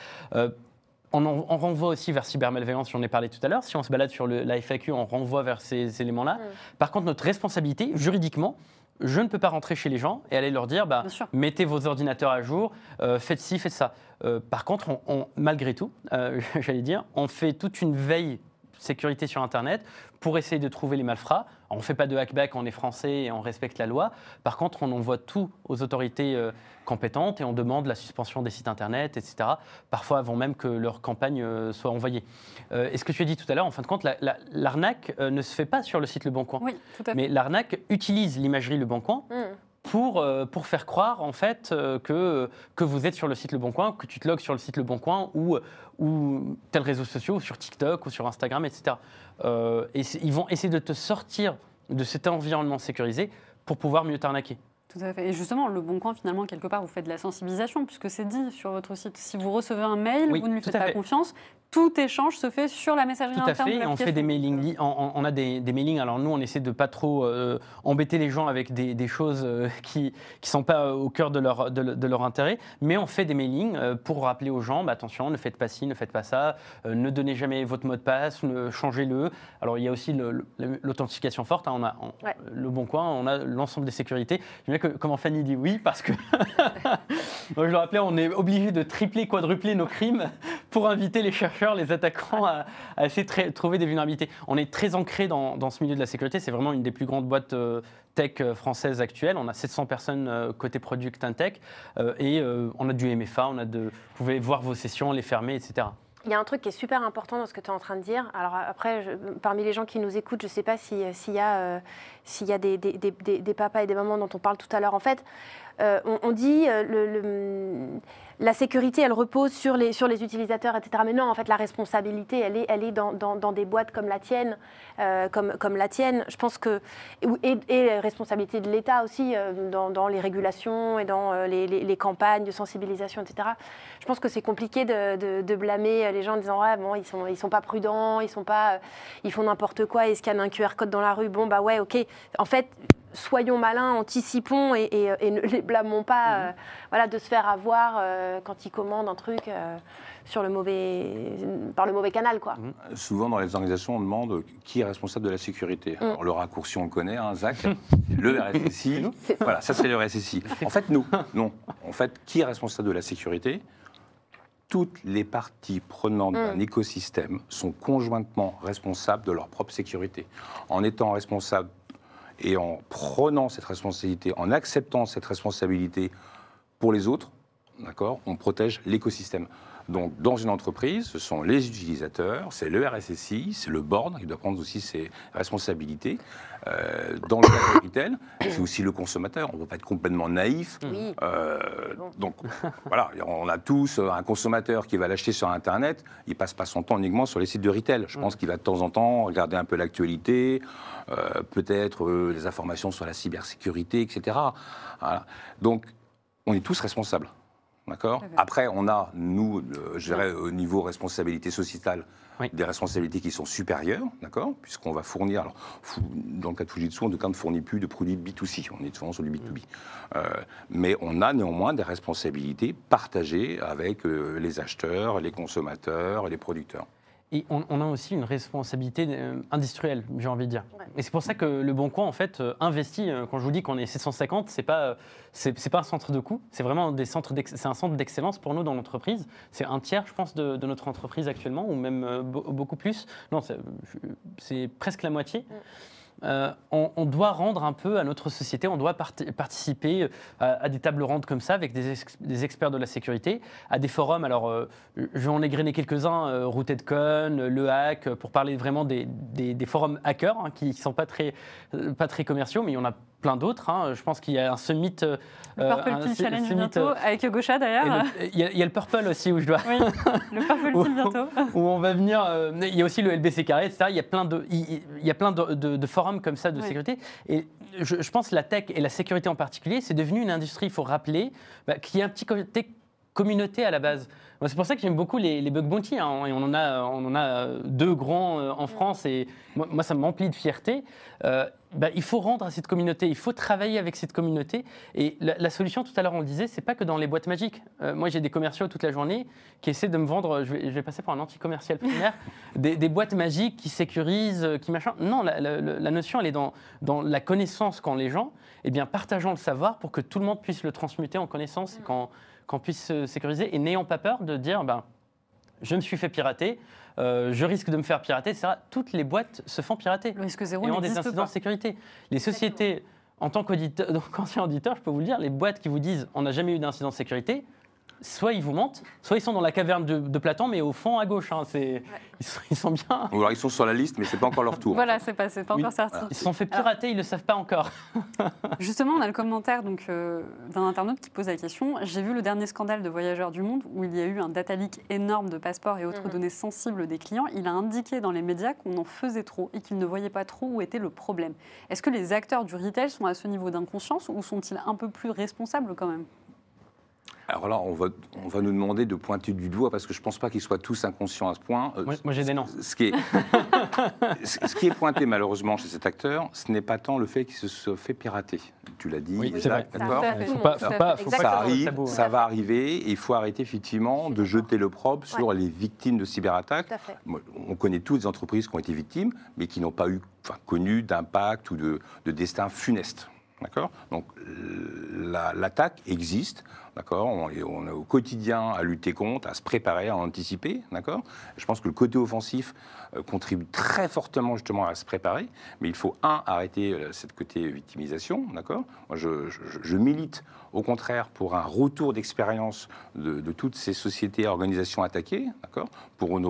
On, en- on renvoie aussi vers cybermalveillance, j'en ai parlé tout à l'heure. Si on se balade sur le, la FAQ, on renvoie vers ces éléments-là. Mm. Par contre, notre responsabilité, juridiquement, je ne peux pas rentrer chez les gens et aller leur dire bah, mettez vos ordinateurs à jour, euh, faites ci, faites ça. Euh, par contre, on- on- malgré tout, euh, j'allais dire, on fait toute une veille sécurité sur Internet pour essayer de trouver les malfrats. On ne fait pas de hackback, on est français et on respecte la loi. Par contre, on envoie tout aux autorités euh, compétentes et on demande la suspension des sites Internet, etc. Parfois avant même que leur campagne euh, soit envoyée. Euh, et ce que tu as dit tout à l'heure, en fin de compte, la- la- l'arnaque ne se fait pas sur le site Le Bon Coin. Oui, tout à fait. Mais l'arnaque utilise l'imagerie Le Bon Coin Mm. Pour, euh, pour faire croire en fait euh, que, que vous êtes sur le site Le Bon Coin, que tu te logs sur le site Le Bon Coin ou, ou tel réseau social, ou sur TikTok ou sur Instagram, etc. Euh, et c'est- ils vont essayer de te sortir de cet environnement sécurisé pour pouvoir mieux t'arnaquer. Tout à fait. Et justement, le Bon Coin, finalement, quelque part, vous faites de la sensibilisation, puisque c'est dit sur votre site. Si vous recevez un mail, Oui, vous ne lui faites pas fait. confiance. Tout échange se fait sur la messagerie Tout à interne de fait, et on fait des li- On, a des, des mailings. Alors nous, on essaie de pas trop euh, embêter les gens avec des, des choses euh, qui qui sont pas euh, au cœur de leur de, le- de leur intérêt, mais on fait des mailings euh, pour rappeler aux gens, bah, attention, ne faites pas ci, ne faites pas ça, euh, ne donnez jamais votre mot de passe, ne- changez-le. Alors il y a aussi le- le- l'authentification forte. hein, on a on- Ouais. le bon coin, on a l'ensemble des sécurités. J'aime bien que, comment Fanny dit oui parce que Moi, je le rappelais, on est obligé de tripler, quadrupler nos crimes pour inviter les chercheurs, les attaquants à, essayer de trouver des vulnérabilités. On est très ancré dans, dans ce milieu de la sécurité. C'est vraiment une des plus grandes boîtes euh, tech euh, françaises actuelles. On a 700 personnes euh, côté product tech et on a du MFA. On a de, vous pouvez voir vos sessions, les fermer, etc. Il y a un truc qui est super important dans ce que tu es en train de dire. Alors après, parmi les gens qui nous écoutent, je ne sais pas si- s'il y a, euh, y a des, des- des- papas et des mamans dont on parle tout à l'heure. En fait, on, dit le- la sécurité, elle repose sur les, sur les utilisateurs, etc. Mais non, en fait, la responsabilité, elle est, elle est dans, dans- des boîtes comme la tienne, euh, comme, comme la tienne. Je pense que et, la responsabilité de l'État aussi euh, dans, les régulations et dans euh, les, les- campagnes de sensibilisation, etc. Je pense que c'est compliqué de, de- de blâmer les gens en disant ouais bon ils sont ils sont pas prudents, ils sont pas, ils font n'importe quoi, ils scannent un QR code dans la rue. Bon bah ouais ok. En fait soyons malins, anticipons et, et- et ne les blâmons pas euh, voilà, de se faire avoir euh, quand ils commandent un truc euh, sur le mauvais, par le mauvais canal. Quoi. Souvent, dans les organisations, on demande qui est responsable de la sécurité. Mm. Alors, le raccourci, on le connaît, hein, Zach, le RSSI. voilà, ça, c'est le RSSI. En fait, nous, non. En fait, qui est responsable de la sécurité? Toutes les parties prenantes d'un Mm. écosystème sont conjointement responsables de leur propre sécurité. En étant responsables et en prenant cette responsabilité, en acceptant cette responsabilité pour les autres, on protège l'écosystème. Donc, dans une entreprise, ce sont les utilisateurs, c'est le RSSI, c'est le board qui doit prendre aussi ses responsabilités. Euh, dans le cas de retail, c'est aussi le consommateur. On ne peut pas être complètement naïf. Oui. Euh, donc voilà, on a tous euh, un consommateur qui va l'acheter sur Internet, il passe pas son temps uniquement sur les sites de retail. Je pense qu'il va de temps en temps regarder un peu l'actualité, euh, peut-être les informations sur la cybersécurité, etc. Voilà. Donc on est tous responsables. D'accord Tout. Après, on a, nous, euh, je dirais, au niveau responsabilité sociétale, Oui. des responsabilités qui sont supérieures, d'accord Puisqu'on va fournir, alors, fou- dans le cas de Fujitsu, on ne fournit plus de produits B2C, on est souvent sur du B2B. Euh, mais on a néanmoins des responsabilités partagées avec euh, les acheteurs, les consommateurs, les producteurs. Et on, on a aussi une responsabilité euh, industrielle, j'ai envie de dire. Ouais. Et c'est pour ça que le Bon Coin, en fait, euh, investit. euh, quand je vous dis qu'on est 750, c'est pas, c'est, pas un centre de coût, c'est vraiment des centres c'est un centre d'excellence pour nous dans l'entreprise. C'est un tiers, je pense, de, de notre entreprise actuellement, ou même be- beaucoup plus. Non, c'est, c'est presque la moitié. Euh, on, doit rendre un peu à notre société, on doit parti- participer euh, à, des tables rondes comme ça avec des, ex- des experts de la sécurité, à des forums. Alors, euh, je vais en égrener quelques-uns, euh, RootedCon, euh, le hack, pour parler vraiment des, forums hackers hein, qui ne sont pas très, pas très commerciaux, mais il y en a plein d'autres. hein. Je pense qu'il y a un summit. euh, Le Purple un Challenge summit, bientôt, euh, avec Gaucha d'ailleurs. le- Il y, a- il y a le Purple aussi où je dois Oui, le Purple bientôt. où on va venir. euh, il y a aussi le LBC carré, etc. Il y a plein de, il, il y a plein de, de- de forums comme ça de Oui. sécurité. Et je, je pense que la tech et la sécurité en particulier, c'est devenu une industrie. Il faut rappeler bah, qu'il y a un petit côté communauté à la base. C'est pour ça que j'aime beaucoup les, les bug bounty. hein. Et on en a, on en a euh, deux grands euh, en France. Et moi, moi, ça m'emplit de fierté. Euh, bah, il faut rendre à cette communauté, il faut travailler avec cette communauté. Et la, la solution, tout à l'heure, on le disait, c'est pas que dans les boîtes magiques. Euh, moi, j'ai des commerciaux toute la journée qui essaient de me vendre, je vais, je vais passer par un anti-commercial primaire, des, des boîtes magiques qui sécurisent, qui machin. Non, la, la- la notion, elle est dans, dans la connaissance qu'ont les gens. Eh bien, partageons le savoir pour que tout le monde puisse le transmuter en connaissance et qu'on qu'on puisse se sécuriser. Et n'ayons pas peur de dire, ben, je me suis fait pirater, euh, je risque de me faire pirater, etc. Toutes les boîtes se font pirater Le risque zéro et ont des incidents de sécurité. Les sociétés, en tant qu'auditeur, donc ancien auditeur, je peux vous le dire, les boîtes qui vous disent on n'a jamais eu d'incident de sécurité, soit ils vous mentent, soit ils sont dans la caverne de, de Platon, mais au fond à gauche. hein, c'est, ils, sont, ils sont bien. Ou alors ils sont sur la liste, mais c'est pas encore leur tour. Voilà, c'est pas, c'est pas Oui. encore sorti. Ils se sont fait pirater, ils le savent pas encore. Justement, on a le commentaire donc, euh, d'un internaute qui pose la question. J'ai vu le dernier scandale de Voyageurs du Monde où il y a eu un data leak énorme de passeports et autres Mhm. données sensibles des clients. Il a indiqué dans les médias qu'on en faisait trop et qu'il ne voyait pas trop où était le problème. Est-ce que les acteurs du retail sont à ce niveau d'inconscience ou sont-ils un peu plus responsables quand même? Alors là, on va, on va nous demander de pointer du doigt parce que je pense pas qu'ils soient tous inconscients à ce point. Euh, Moi, moi, j'ai des noms. Ce qui, est, ce qui est pointé malheureusement chez cet acteur, ce n'est pas tant le fait qu'il se soit fait pirater. Tu l'as dit, Oui, d'accord ça arrive, tabou, ça va arriver, et il faut arrêter effectivement de jeter l'opprobre sur les victimes de cyberattaques. Tout à fait. Moi, On connaît toutes les entreprises qui ont été victimes, mais qui n'ont pas eu, enfin, connu d'impact ou de, de destin funeste. D'accord Donc la- l'attaque existe, d'accord on, on est au quotidien à lutter contre, à se préparer, à anticiper, d'accord Je pense que le côté offensif euh, contribue très fortement justement à se préparer, mais il faut, un, arrêter euh, cette côté victimisation, d'accord Moi, je, milite au contraire pour un retour d'expérience de, toutes ces sociétés et organisations attaquées, d'accord pour une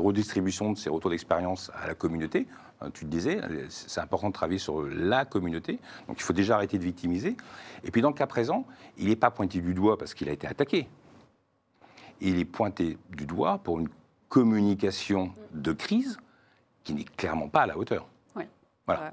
redistribution de ces retours d'expérience à la communauté. Euh, Tu le disais, c'est important de travailler sur la communauté, donc il faut déjà arrêter de victimiser. Et puis dans le cas présent, il n'est pas pointé du doigt parce qu'il a été attaqué. Il est pointé du doigt pour une communication de crise qui n'est clairement pas à la hauteur. Oui. Voilà. Ouais.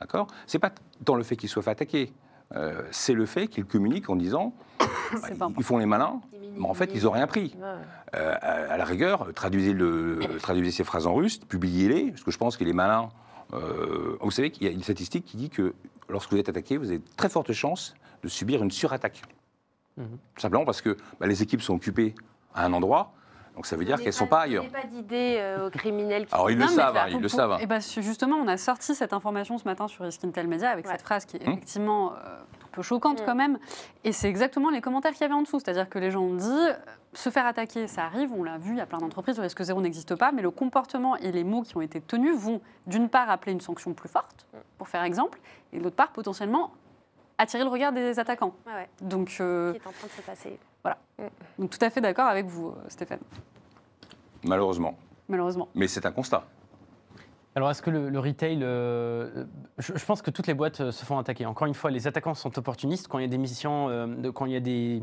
D'accord? C'est pas tant le fait qu'il soit fait attaquer, euh, c'est le fait qu'il communique en disant bah, ils font les malins, mais en fait, ils n'ont rien pris. Ouais. Euh, à, à la rigueur, traduisez, le, traduisez ces phrases en russe, publiez-les, parce que je pense que les malins. euh, vous savez qu'il y a une statistique qui dit que lorsque vous êtes attaqué, vous avez de très fortes chances de subir une surattaque. Mhm. Simplement parce que bah, les équipes sont occupées à un endroit, donc ça veut dire qu'elles ne sont pas- ailleurs. donnez pas d'idée euh, aux criminels qui Alors ils Non, le savent, hein, ils le savent. hein. eh ben, justement, on a sorti cette information ce matin sur Risk Intel Media avec Ouais. cette phrase qui est Hum. effectivement euh, un peu choquante Mm. quand même. Et c'est exactement les commentaires qu'il y avait en dessous. C'est-à-dire que les gens ont dit euh, se faire attaquer, ça arrive, on l'a vu, il y a plein d'entreprises, le risque zéro n'existe pas, mais le comportement et les mots qui ont été tenus vont d'une part appeler une sanction plus forte, pour faire exemple, et d'autre part potentiellement attirer le regard des attaquants. Ouais, Donc, euh, qui est en train de se passer. donc tout à fait d'accord avec vous, euh, Stéphane, Malheureusement. malheureusement. Mais c'est un constat. Alors, est-ce que le, le retail. euh, je, je pense que toutes les boîtes euh, se font attaquer. Encore une fois, les attaquants sont opportunistes quand il y a des missions, euh, de- quand il y a des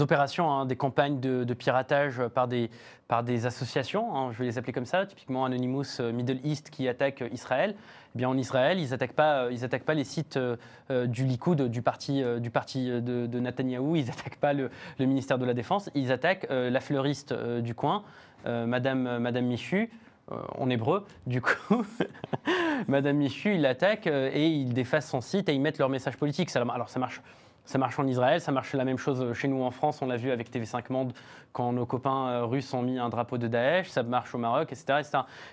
opérations, hein, des campagnes de, piratage par des, par des associations, hein, je vais les appeler comme ça, typiquement Anonymous euh, Middle East qui attaque Israël. Eh bien, en Israël, ils n'attaquent pas, euh, ils attaquent pas les sites euh, du Likoud, du parti, du parti de, de Netanyahou, ils n'attaquent pas le, le ministère de la Défense, ils attaquent la fleuriste du coin, Madame, Madame Michu, en hébreu, du coup, Madame Michu, il l'attaque et ils défacent son site et ils mettent leur message politique. Alors ça marche, ça marche en Israël, ça marche la même chose chez nous en France. On l'a vu avec TV5 Monde quand nos copains euh, russes ont mis un drapeau de Daesh. Ça marche au Maroc, etc.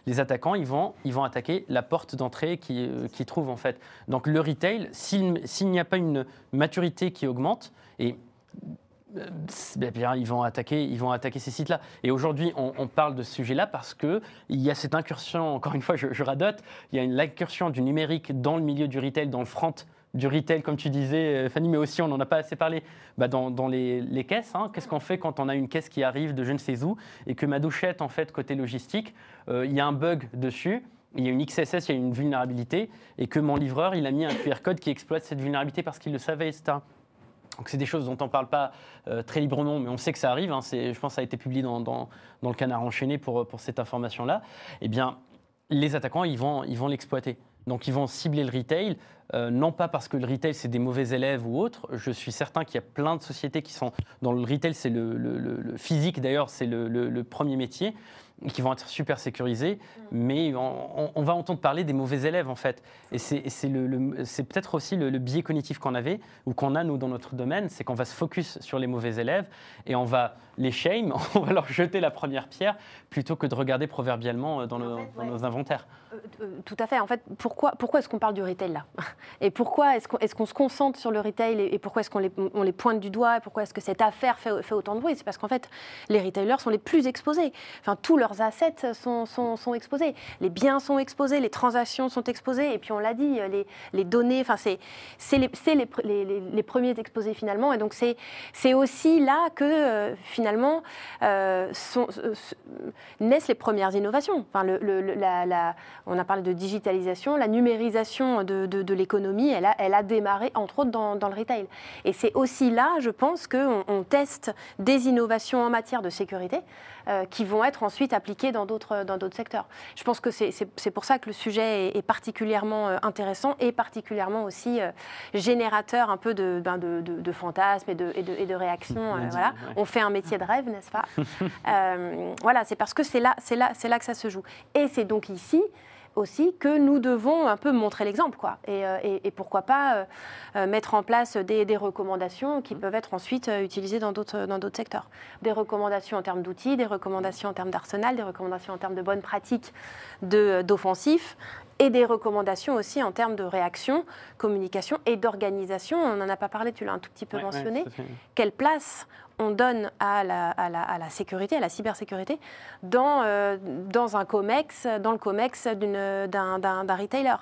Les attaquants, ils vont, ils vont attaquer la porte d'entrée qu'ils euh, trouvent en fait. Donc le retail, s'il n'y a pas une maturité qui augmente et euh, eh bien, ils vont attaquer, ils vont attaquer ces sites-là. Et aujourd'hui, on, parle de ce sujet-là parce que il y a cette incursion. Encore une fois, je, je radote. Il y a une incursion du numérique dans le milieu du retail, dans le front du retail, comme tu disais, euh, Fanny, mais aussi on n'en a pas assez parlé. Bah, dans, les, caisses, hein. qu'est-ce qu'on fait quand on a une caisse qui arrive de je ne sais où et que ma douchette, en fait, côté logistique, euh, il y a un bug dessus. Il y a une XSS, il y a une vulnérabilité, et que mon livreur, il a mis un QR code qui exploite cette vulnérabilité parce qu'il le savait, etc. Donc c'est des choses dont on ne parle pas euh, très librement, mais on sait que ça arrive. hein. Je pense que ça a été publié dans, le canard enchaîné pour, cette information-là. Eh bien, les attaquants, ils vont l'exploiter. Donc ils vont cibler le retail, euh, non pas parce que le retail c'est des mauvais élèves ou autre. Je suis certain qu'il y a plein de sociétés qui sont dans le retail, c'est le, physique d'ailleurs, c'est le, premier métier, qui vont être super sécurisés. Mais on, va entendre parler des mauvais élèves en fait. Et c'est le- le- peut-être aussi le, le biais cognitif qu'on avait ou qu'on a nous dans notre domaine, c'est qu'on va se focus sur les mauvais élèves et on va les shame, on va leur jeter la première pierre plutôt que de regarder proverbialement euh, dans, En nos, fait, dans ouais. nos inventaires. Euh, euh, tout à fait. En fait, pourquoi, pourquoi est-ce qu'on parle du retail là? Et pourquoi est-ce qu'on est qu'on se concentre sur le retail et, et pourquoi est-ce qu'on les, on les pointe du doigt? Et pourquoi est-ce que cette affaire fait, fait autant de bruit? C'est parce qu'en fait, les retailers sont les plus exposés. Enfin, tout leur leurs assets sont, exposés. Les biens sont exposés, les transactions sont exposées, et puis on l'a dit, les, données, enfin c'est les, premiers exposés finalement, et donc c'est aussi là que euh, finalement euh, euh, naissent les premières innovations. Enfin, on a parlé de digitalisation, la numérisation de, l'économie, elle a, démarré entre autres dans, dans le retail. Et c'est aussi là, je pense, qu'on on teste des innovations en matière de sécurité euh, qui vont être ensuite appliquées dans d'autres secteurs. Je pense que c'est pour ça que le sujet est, est particulièrement euh, intéressant et particulièrement aussi euh, générateur un peu de, ben de, de, de fantasmes et de, et et de réactions. Euh, voilà. On fait un métier de rêve, n'est-ce pas? Euh, Voilà, c'est parce que c'est là, là, là que ça se joue. Et c'est donc ici aussi que nous devons un peu montrer l'exemple. Quoi. Et, euh, et, et, pourquoi pas euh, euh, mettre en place des, des, recommandations qui peuvent être ensuite utilisées dans d'autres, dans d'autres secteurs. Des recommandations en termes d'outils, des recommandations en termes d'arsenal, des recommandations en termes de bonnes pratiques de, d'offensif et des recommandations aussi en termes de réaction, communication et d'organisation. On n'en a pas parlé, tu l'as un tout petit peu ouais, mentionné. Ouais, Quelle place on donne à la, à, la, à la, sécurité, à la cybersécurité, dans, euh, dans un COMEX, dans le COMEX d'un, retailer?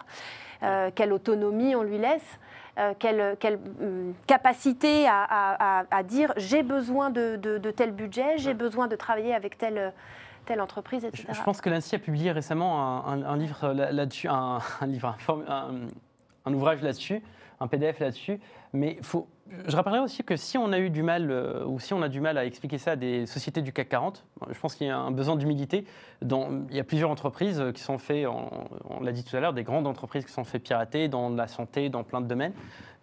Euh, quelle autonomie on lui laisse? Euh, quelle, quelle euh, capacité à, à, à, dire j'ai besoin de, de, de, tel budget, j'ai besoin de travailler avec telle, Je, pense que l'ANSI a publié récemment un, livre là-dessus, un, livre, un, ouvrage là-dessus, un PDF là-dessus, mais je rappellerai aussi que si on a eu du mal, euh, ou si on a du mal à expliquer ça à des sociétés du CAC 40, je pense qu'il y a un besoin d'humilité. Il y a plusieurs entreprises qui sont faites, on, l'a dit tout à l'heure, des grandes entreprises qui sont faites pirater dans la santé, dans plein de domaines.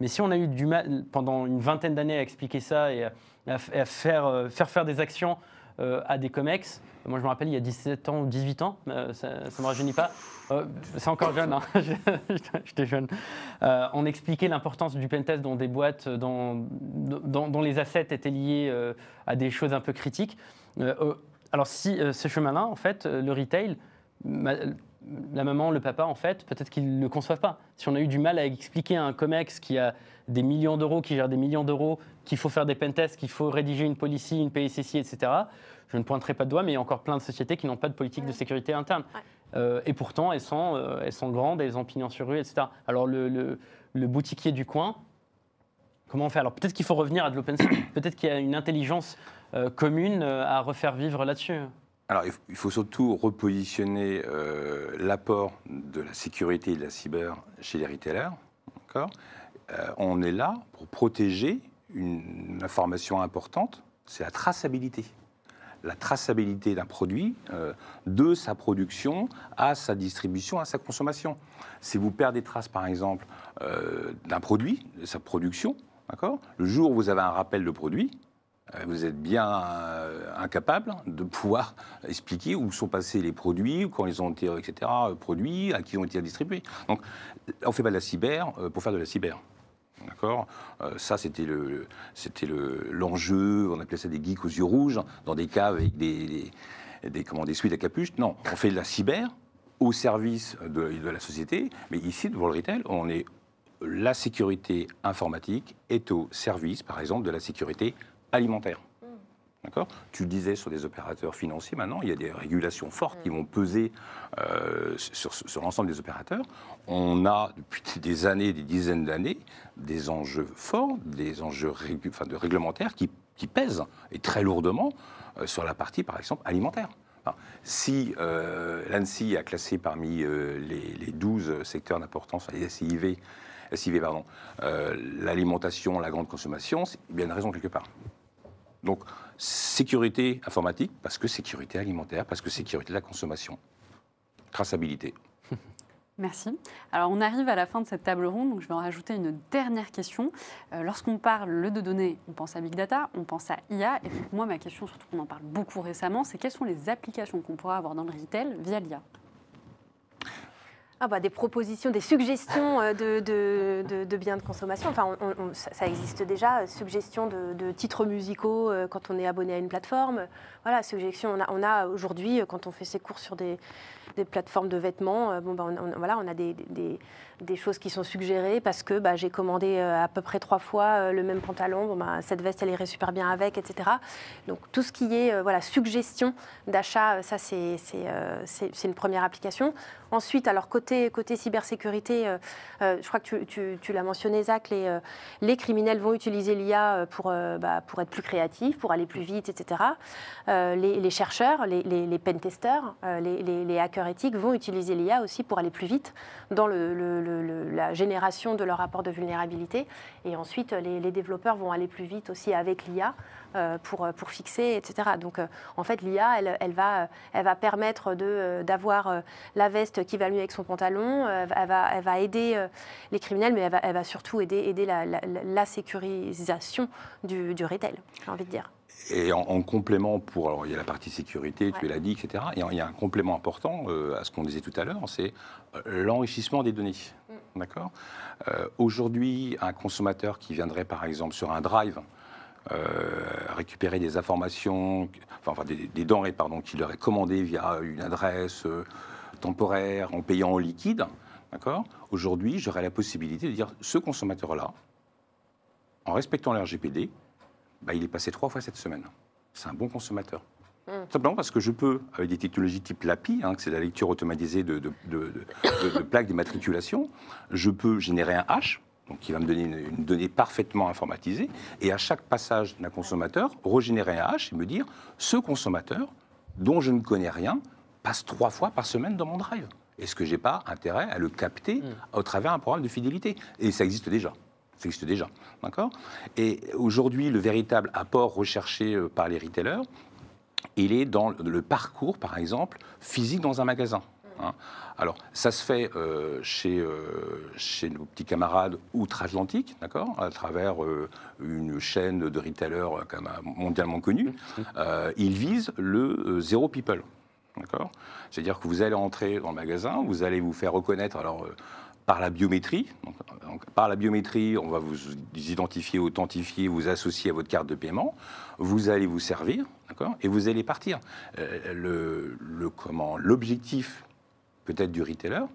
Mais si on a eu du mal pendant une vingtaine d'années à expliquer ça et à, euh, faire faire des actions euh, à des COMEX. Moi, je me rappelle, il y a 17 ans ou 18 ans, euh, ça ne me rajeunit pas. Euh, c'est encore jeune, hein. j'étais jeune. On expliquait l'importance du pentest dans des boîtes dont, dont, dont, les assets étaient liés à des choses un peu critiques. Alors, si ce chemin-là, en fait, le retail, la maman, le papa, en fait, peut-être qu'ils ne le conçoivent pas. Si on a eu du mal à expliquer à un COMEX qui a des millions d'euros, qui gère des millions d'euros, qu'il faut faire des pentests, qu'il faut rédiger une policy, une PSSI, etc., je ne pointerai pas de doigt, mais il y a encore plein de sociétés qui n'ont pas de politique de sécurité interne. Ouais. Euh, et pourtant, elles sont, euh, elles sont grandes, elles ont pignon sur rue, etc. Alors, le, le, le boutiquier du coin, comment on fait? Alors, peut-être qu'il faut revenir à de l'open source, peut-être qu'il y a une intelligence euh, commune à refaire vivre là-dessus. Alors, il faut surtout repositionner euh, l'apport de la sécurité et de la cyber chez les retailers. Euh, on est là pour protéger une, information importante, c'est la traçabilité. La traçabilité d'un produit, euh, de sa production à sa distribution, à sa consommation. Si vous perdez trace, par exemple, euh, d'un produit, de sa production, le jour où vous avez un rappel de produit, vous êtes bien euh, incapable de pouvoir expliquer où sont passés les produits, quand ils ont été, etc., produits, à qui ont été distribués. Donc, on ne fait pas de la cyber euh, pour faire de la cyber. D'accord? Euh, Ça, c'était le, l'enjeu, on appelait ça des geeks aux yeux rouges, dans des caves avec des, comment, des suites à capuche. Non, on fait de la cyber au service de, de la société, mais ici, devant le retail, on est la sécurité informatique est au service, par exemple, de la sécurité alimentaire. D'accord? Tu le disais sur des opérateurs financiers, maintenant, il y a des régulations fortes qui vont peser euh, sur, sur l'ensemble des opérateurs. On a, depuis des années, des dizaines d'années, des enjeux forts, des enjeux régu enfin, de réglementaires qui, qui, pèsent, et très lourdement, euh, sur la partie, par exemple, alimentaire. Enfin, si euh, l'ANSI a classé parmi euh, les, les, 12 secteurs d'importance, les SIV, SIV pardon, l'alimentation, la grande consommation, il y a une raison quelque part. Donc, sécurité informatique, parce que sécurité alimentaire, parce que sécurité de la consommation. Traçabilité. Merci. Alors, on arrive à la fin de cette table ronde, donc je vais en rajouter une dernière question. Euh, Lorsqu'on parle de données, on pense à Big Data, on pense à IA. Et moi, ma question, surtout qu'on en parle beaucoup récemment, c'est quelles sont les applications qu'on pourra avoir dans le retail via l'IA ah bah, des propositions, des suggestions euh, de, de, de, biens de consommation. Enfin, on, ça existe déjà, suggestions de, titres musicaux euh, quand on est abonné à une plateforme. Voilà, suggestions. On a, aujourd'hui, euh, quand on fait ses courses sur des, des plateformes de vêtements, bon, bah, on, voilà, on a des choses qui sont suggérées parce que bah, j'ai commandé euh, à peu près trois fois euh, le même pantalon, bah, cette veste elle irait super bien avec, etc. Donc tout ce qui est euh, voilà, suggestion d'achat, ça c'est euh, une première application. Ensuite, alors côté, côté cybersécurité, je crois que tu, l'as mentionné Zach, les, les criminels vont utiliser l'IA pour, bah, pour être plus créatifs, pour aller plus vite, etc. Les, chercheurs, les, les, pentesters, les, hackers éthiques vont utiliser l'IA aussi pour aller plus vite dans le- le- la génération de leur rapport de vulnérabilité. Et ensuite, les, les développeurs vont aller plus vite aussi avec l'IA euh, pour, pour fixer, etc. Donc, euh, en fait, l'IA, elle, elle va, elle va permettre euh, d'avoir la veste qui va mieux avec son pantalon. Elle va, elle va aider les criminels, mais elle va, elle va surtout aider, aider la, la- la sécurisation du, du retail, j'ai envie de dire. Et en, en complément, pour, alors il y a la partie sécurité, tu Ouais. l'as dit, etc. Et il y a un complément important euh, à ce qu'on disait tout à l'heure, c'est l'enrichissement des données. D'accord Euh, Aujourd'hui, un consommateur qui viendrait par exemple sur un drive euh, récupérer des informations, enfin, des, denrées pardon, qu'il aurait commandées via une adresse euh, temporaire en payant en liquide, d'accord Aujourd'hui, j'aurais la possibilité de dire ce consommateur-là, en respectant le RGPD, bah, il est passé trois fois cette semaine. C'est un bon consommateur. Simplement parce que je peux, avec des technologies type l'API, hein, que c'est la lecture automatisée de, de- de- de- de- de plaques d'immatriculation, je peux générer un hash, donc qui va me donner une, une donnée parfaitement informatisée, et à chaque passage d'un consommateur, régénérer un hash et me dire ce consommateur, dont je ne connais rien, passe trois fois par semaine dans mon drive. Est-ce que j'ai pas intérêt à le capter au travers d'un programme de fidélité? Et ça existe déjà. Ça existe déjà, d'accord? Et aujourd'hui, le véritable apport recherché euh, par les retailers, il est dans le- parcours, par exemple, physique dans un magasin. hein. Alors, ça se fait euh, chez, euh, chez nos petits camarades outre-Atlantique, d'accord, à travers euh, une chaîne de retailers quand même mondialement connue. Ils visent le zéro people, d'accord. C'est-à-dire que vous allez entrer dans le magasin, vous allez vous faire reconnaître, alors. Par la biométrie. Par la biométrie, on va vous identifier, authentifier, vous associer à votre carte de paiement. Vous allez vous servir, d'accord, et vous allez partir. Euh, le, comment L'objectif, peut-être du retailer,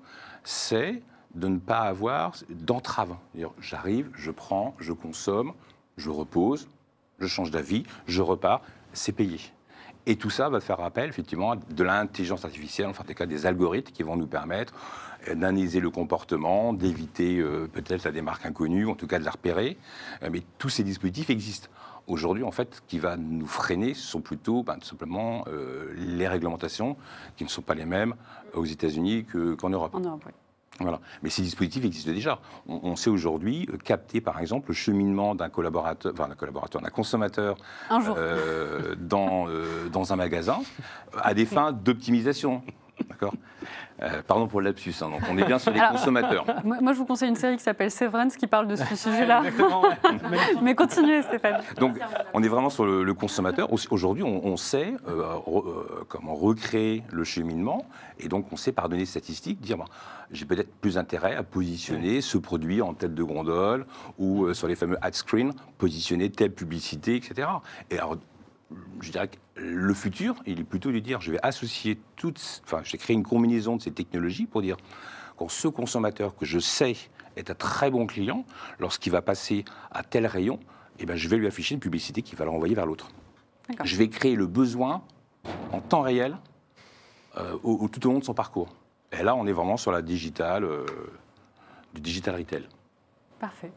c'est de ne pas avoir d'entrave. J'arrive, je prends, je consomme, je repose, je change d'avis, je repars, c'est payé. Et tout ça va faire appel, effectivement, de l'intelligence artificielle, enfin, en des cas, des algorithmes qui vont nous permettre d'analyser le comportement, d'éviter euh, peut-être la démarque inconnue, en tout cas de la repérer. Euh, mais tous ces dispositifs existent. Aujourd'hui, en fait, ce qui va nous freiner, ce sont plutôt ben, tout simplement euh, les réglementations qui ne sont pas les mêmes aux États-Unis que- qu'en Europe. En Europe, oui. Voilà. Mais ces dispositifs existent déjà. On, on sait aujourd'hui capter, par exemple, le cheminement d'un collaborateur, enfin d'un collaborateur, d'un consommateur Un jour. euh, dans, euh, dans un magasin à des fins d'optimisation. D'accord Euh, Pardon pour le lapsus, hein, donc on est bien sur les Alors- consommateurs. Moi, moi, je vous conseille une série qui s'appelle Severance qui parle de ce sujet-là. Mais continuez, Stéphane. Donc, on est vraiment sur le, le consommateur. Au- Aujourd'hui, on, on sait euh, re- euh, comment recréer le cheminement, et donc on sait par données statistiques dire bah, j'ai peut-être plus intérêt à positionner ce produit en tête de gondole ou euh, sur les fameux ad screen, positionner telle publicité, etc. Et alors, je dirais que le futur, il est plutôt de dire je vais associer toutes, enfin, je vais créer une combinaison de ces technologies pour dire quand ce consommateur que je sais est un très bon client, lorsqu'il va passer à tel rayon, eh ben, je vais lui afficher une publicité qui va le renvoyer vers l'autre. Je vais créer le besoin en temps réel euh, au- au- tout au long de son parcours. Et là, on est vraiment sur la digitale, euh, du digital retail. Parfait.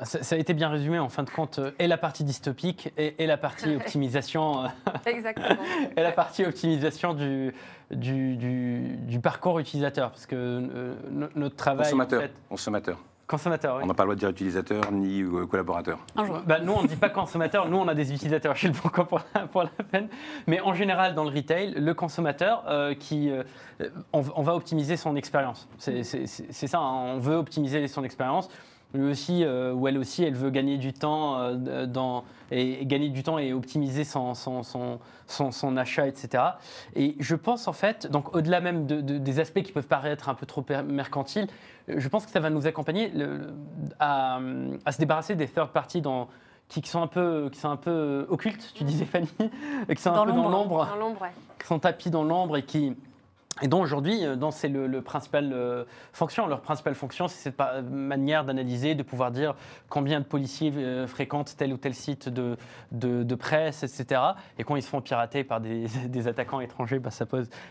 Ça, ça a été bien résumé en fin de compte, euh, et la partie dystopique et, et la partie optimisation, euh, Exactement. et la partie optimisation du, du, du- du parcours utilisateur, parce que euh, no- notre travail, en Consommateur. fait- consommateur. consommateur, oui. On n'a pas le droit de dire utilisateur ni euh, collaborateur. Un jour. Bah, nous, on ne dit pas consommateur, nous, on a des utilisateurs chez le Bon Coin pour la, pour la peine. Mais en général, dans le retail, le consommateur, euh, qui, euh, on, on va optimiser son expérience. C'est ça, hein, on veut optimiser son expérience. Lui aussi, euh, ou elle aussi, elle veut gagner du temps euh, dans, et, et gagner du temps et optimiser son, son, son, son- son achat, etc. Et je pense en fait, donc au-delà même de- de- des aspects qui peuvent paraître un peu trop mercantiles, euh, je pense que ça va nous accompagner le- à, à se débarrasser des third parties dans, qui, qui sont un peu, qui sont un peu occultes, tu disais Fanny, qui sont Dans un peu dans l'ombre. l'ombre, Dans l'ombre, ouais. qui sont tapis dans l'ombre et qui Et donc aujourd'hui, euh, c'est le, le principal euh, fonction. Leur principale fonction, c'est cette manière d'analyser, de pouvoir dire combien de policiers euh, fréquentent tel ou tel site de, de, presse, etc. Et quand ils se font pirater par des, des attaquants étrangers, bah, ça,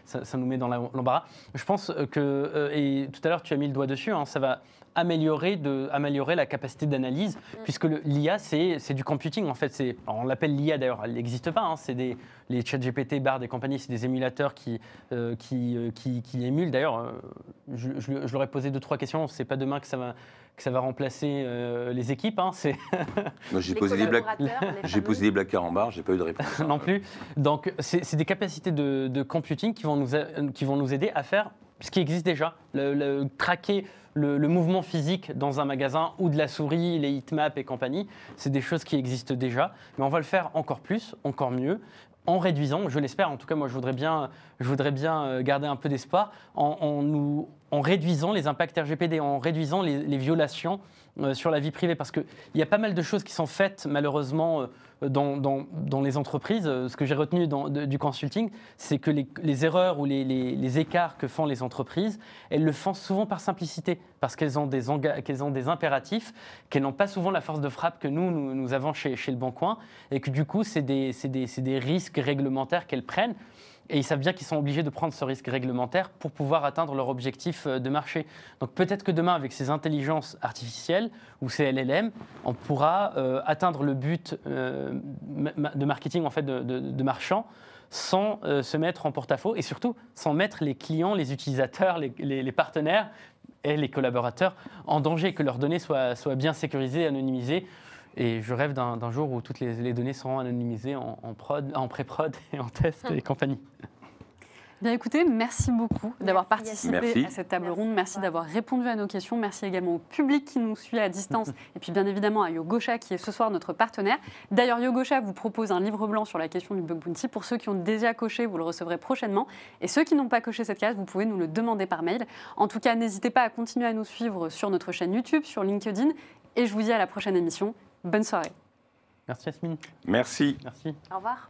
ça, nous met dans l'embarras. Je pense que, et tout à l'heure tu as mis le doigt dessus, hein, ça va améliorer, de, améliorer la capacité d'analyse, puisque le- l'IA, c'est du computing. En fait, alors, on l'appelle l'IA d'ailleurs, elle n'existe pas. hein, c'est des, les chat GPT, Bard et compagnie, c'est des émulateurs qui, euh, qui, euh, qui, qui émulent. D'ailleurs, euh, je, je- je leur ai posé deux, trois questions. C'est pas demain que ça va, que ça va remplacer euh, les équipes. hein, j'ai posé des blagues. J'ai posé des blagues en barre, j'ai pas eu de réponse. non plus. Donc, c'est c'est des capacités de, de computing qui vont, nous, a- qui vont nous aider à faire ce qui existe déjà. Le, le- traquer le, mouvement physique dans un magasin ou de la souris, les heatmaps et compagnie, c'est des choses qui existent déjà. Mais on va le faire encore plus, encore mieux, en réduisant, je l'espère, en tout cas moi je voudrais bien, je voudrais bien euh, garder un peu d'espoir, en, réduisant les impacts RGPD, en réduisant les, les violations euh, sur la vie privée. Parce qu'il y a pas mal de choses qui sont faites malheureusement euh, dans, les entreprises. Euh, Ce que j'ai retenu du consulting, c'est que les, erreurs ou les, écarts que font les entreprises, elles le font souvent par simplicité, parce qu'elles ont, des impératifs, qu'elles n'ont pas souvent la force de frappe que nous, nous, avons chez, Le Bon Coin, et que du coup, c'est des risques réglementaires qu'elles prennent. Et ils savent bien qu'ils sont obligés de prendre ce risque réglementaire pour pouvoir atteindre leur objectif euh, de marché. Donc peut-être que demain, avec ces intelligences artificielles ou ces LLM, on pourra euh, atteindre le but euh, de marketing en fait de, marchand sans se mettre en porte-à-faux et surtout sans mettre les clients, les utilisateurs, les partenaires et les collaborateurs en danger, que leurs données soient, soient bien sécurisées, anonymisées. Et je rêve d'un jour où toutes les, les données seront anonymisées en, en prod, en pré-prod et en test et compagnie. Bien écoutez, merci beaucoup d'avoir participé Merci. à cette table Merci. ronde. Merci d'avoir répondu à nos questions. Merci également au public qui nous suit à distance. Et puis bien évidemment à Yogosha qui est ce soir notre partenaire. D'ailleurs, Yogosha vous propose un livre blanc sur la question du bug bounty. Pour ceux qui ont déjà coché, vous le recevrez prochainement. Et ceux qui n'ont pas coché cette case, vous pouvez nous le demander par mail. En tout cas, n'hésitez pas à continuer à nous suivre sur notre chaîne YouTube, sur LinkedIn. Et je vous dis à la prochaine émission. Bonne soirée. Merci Yasmine. Merci. Merci. Au revoir.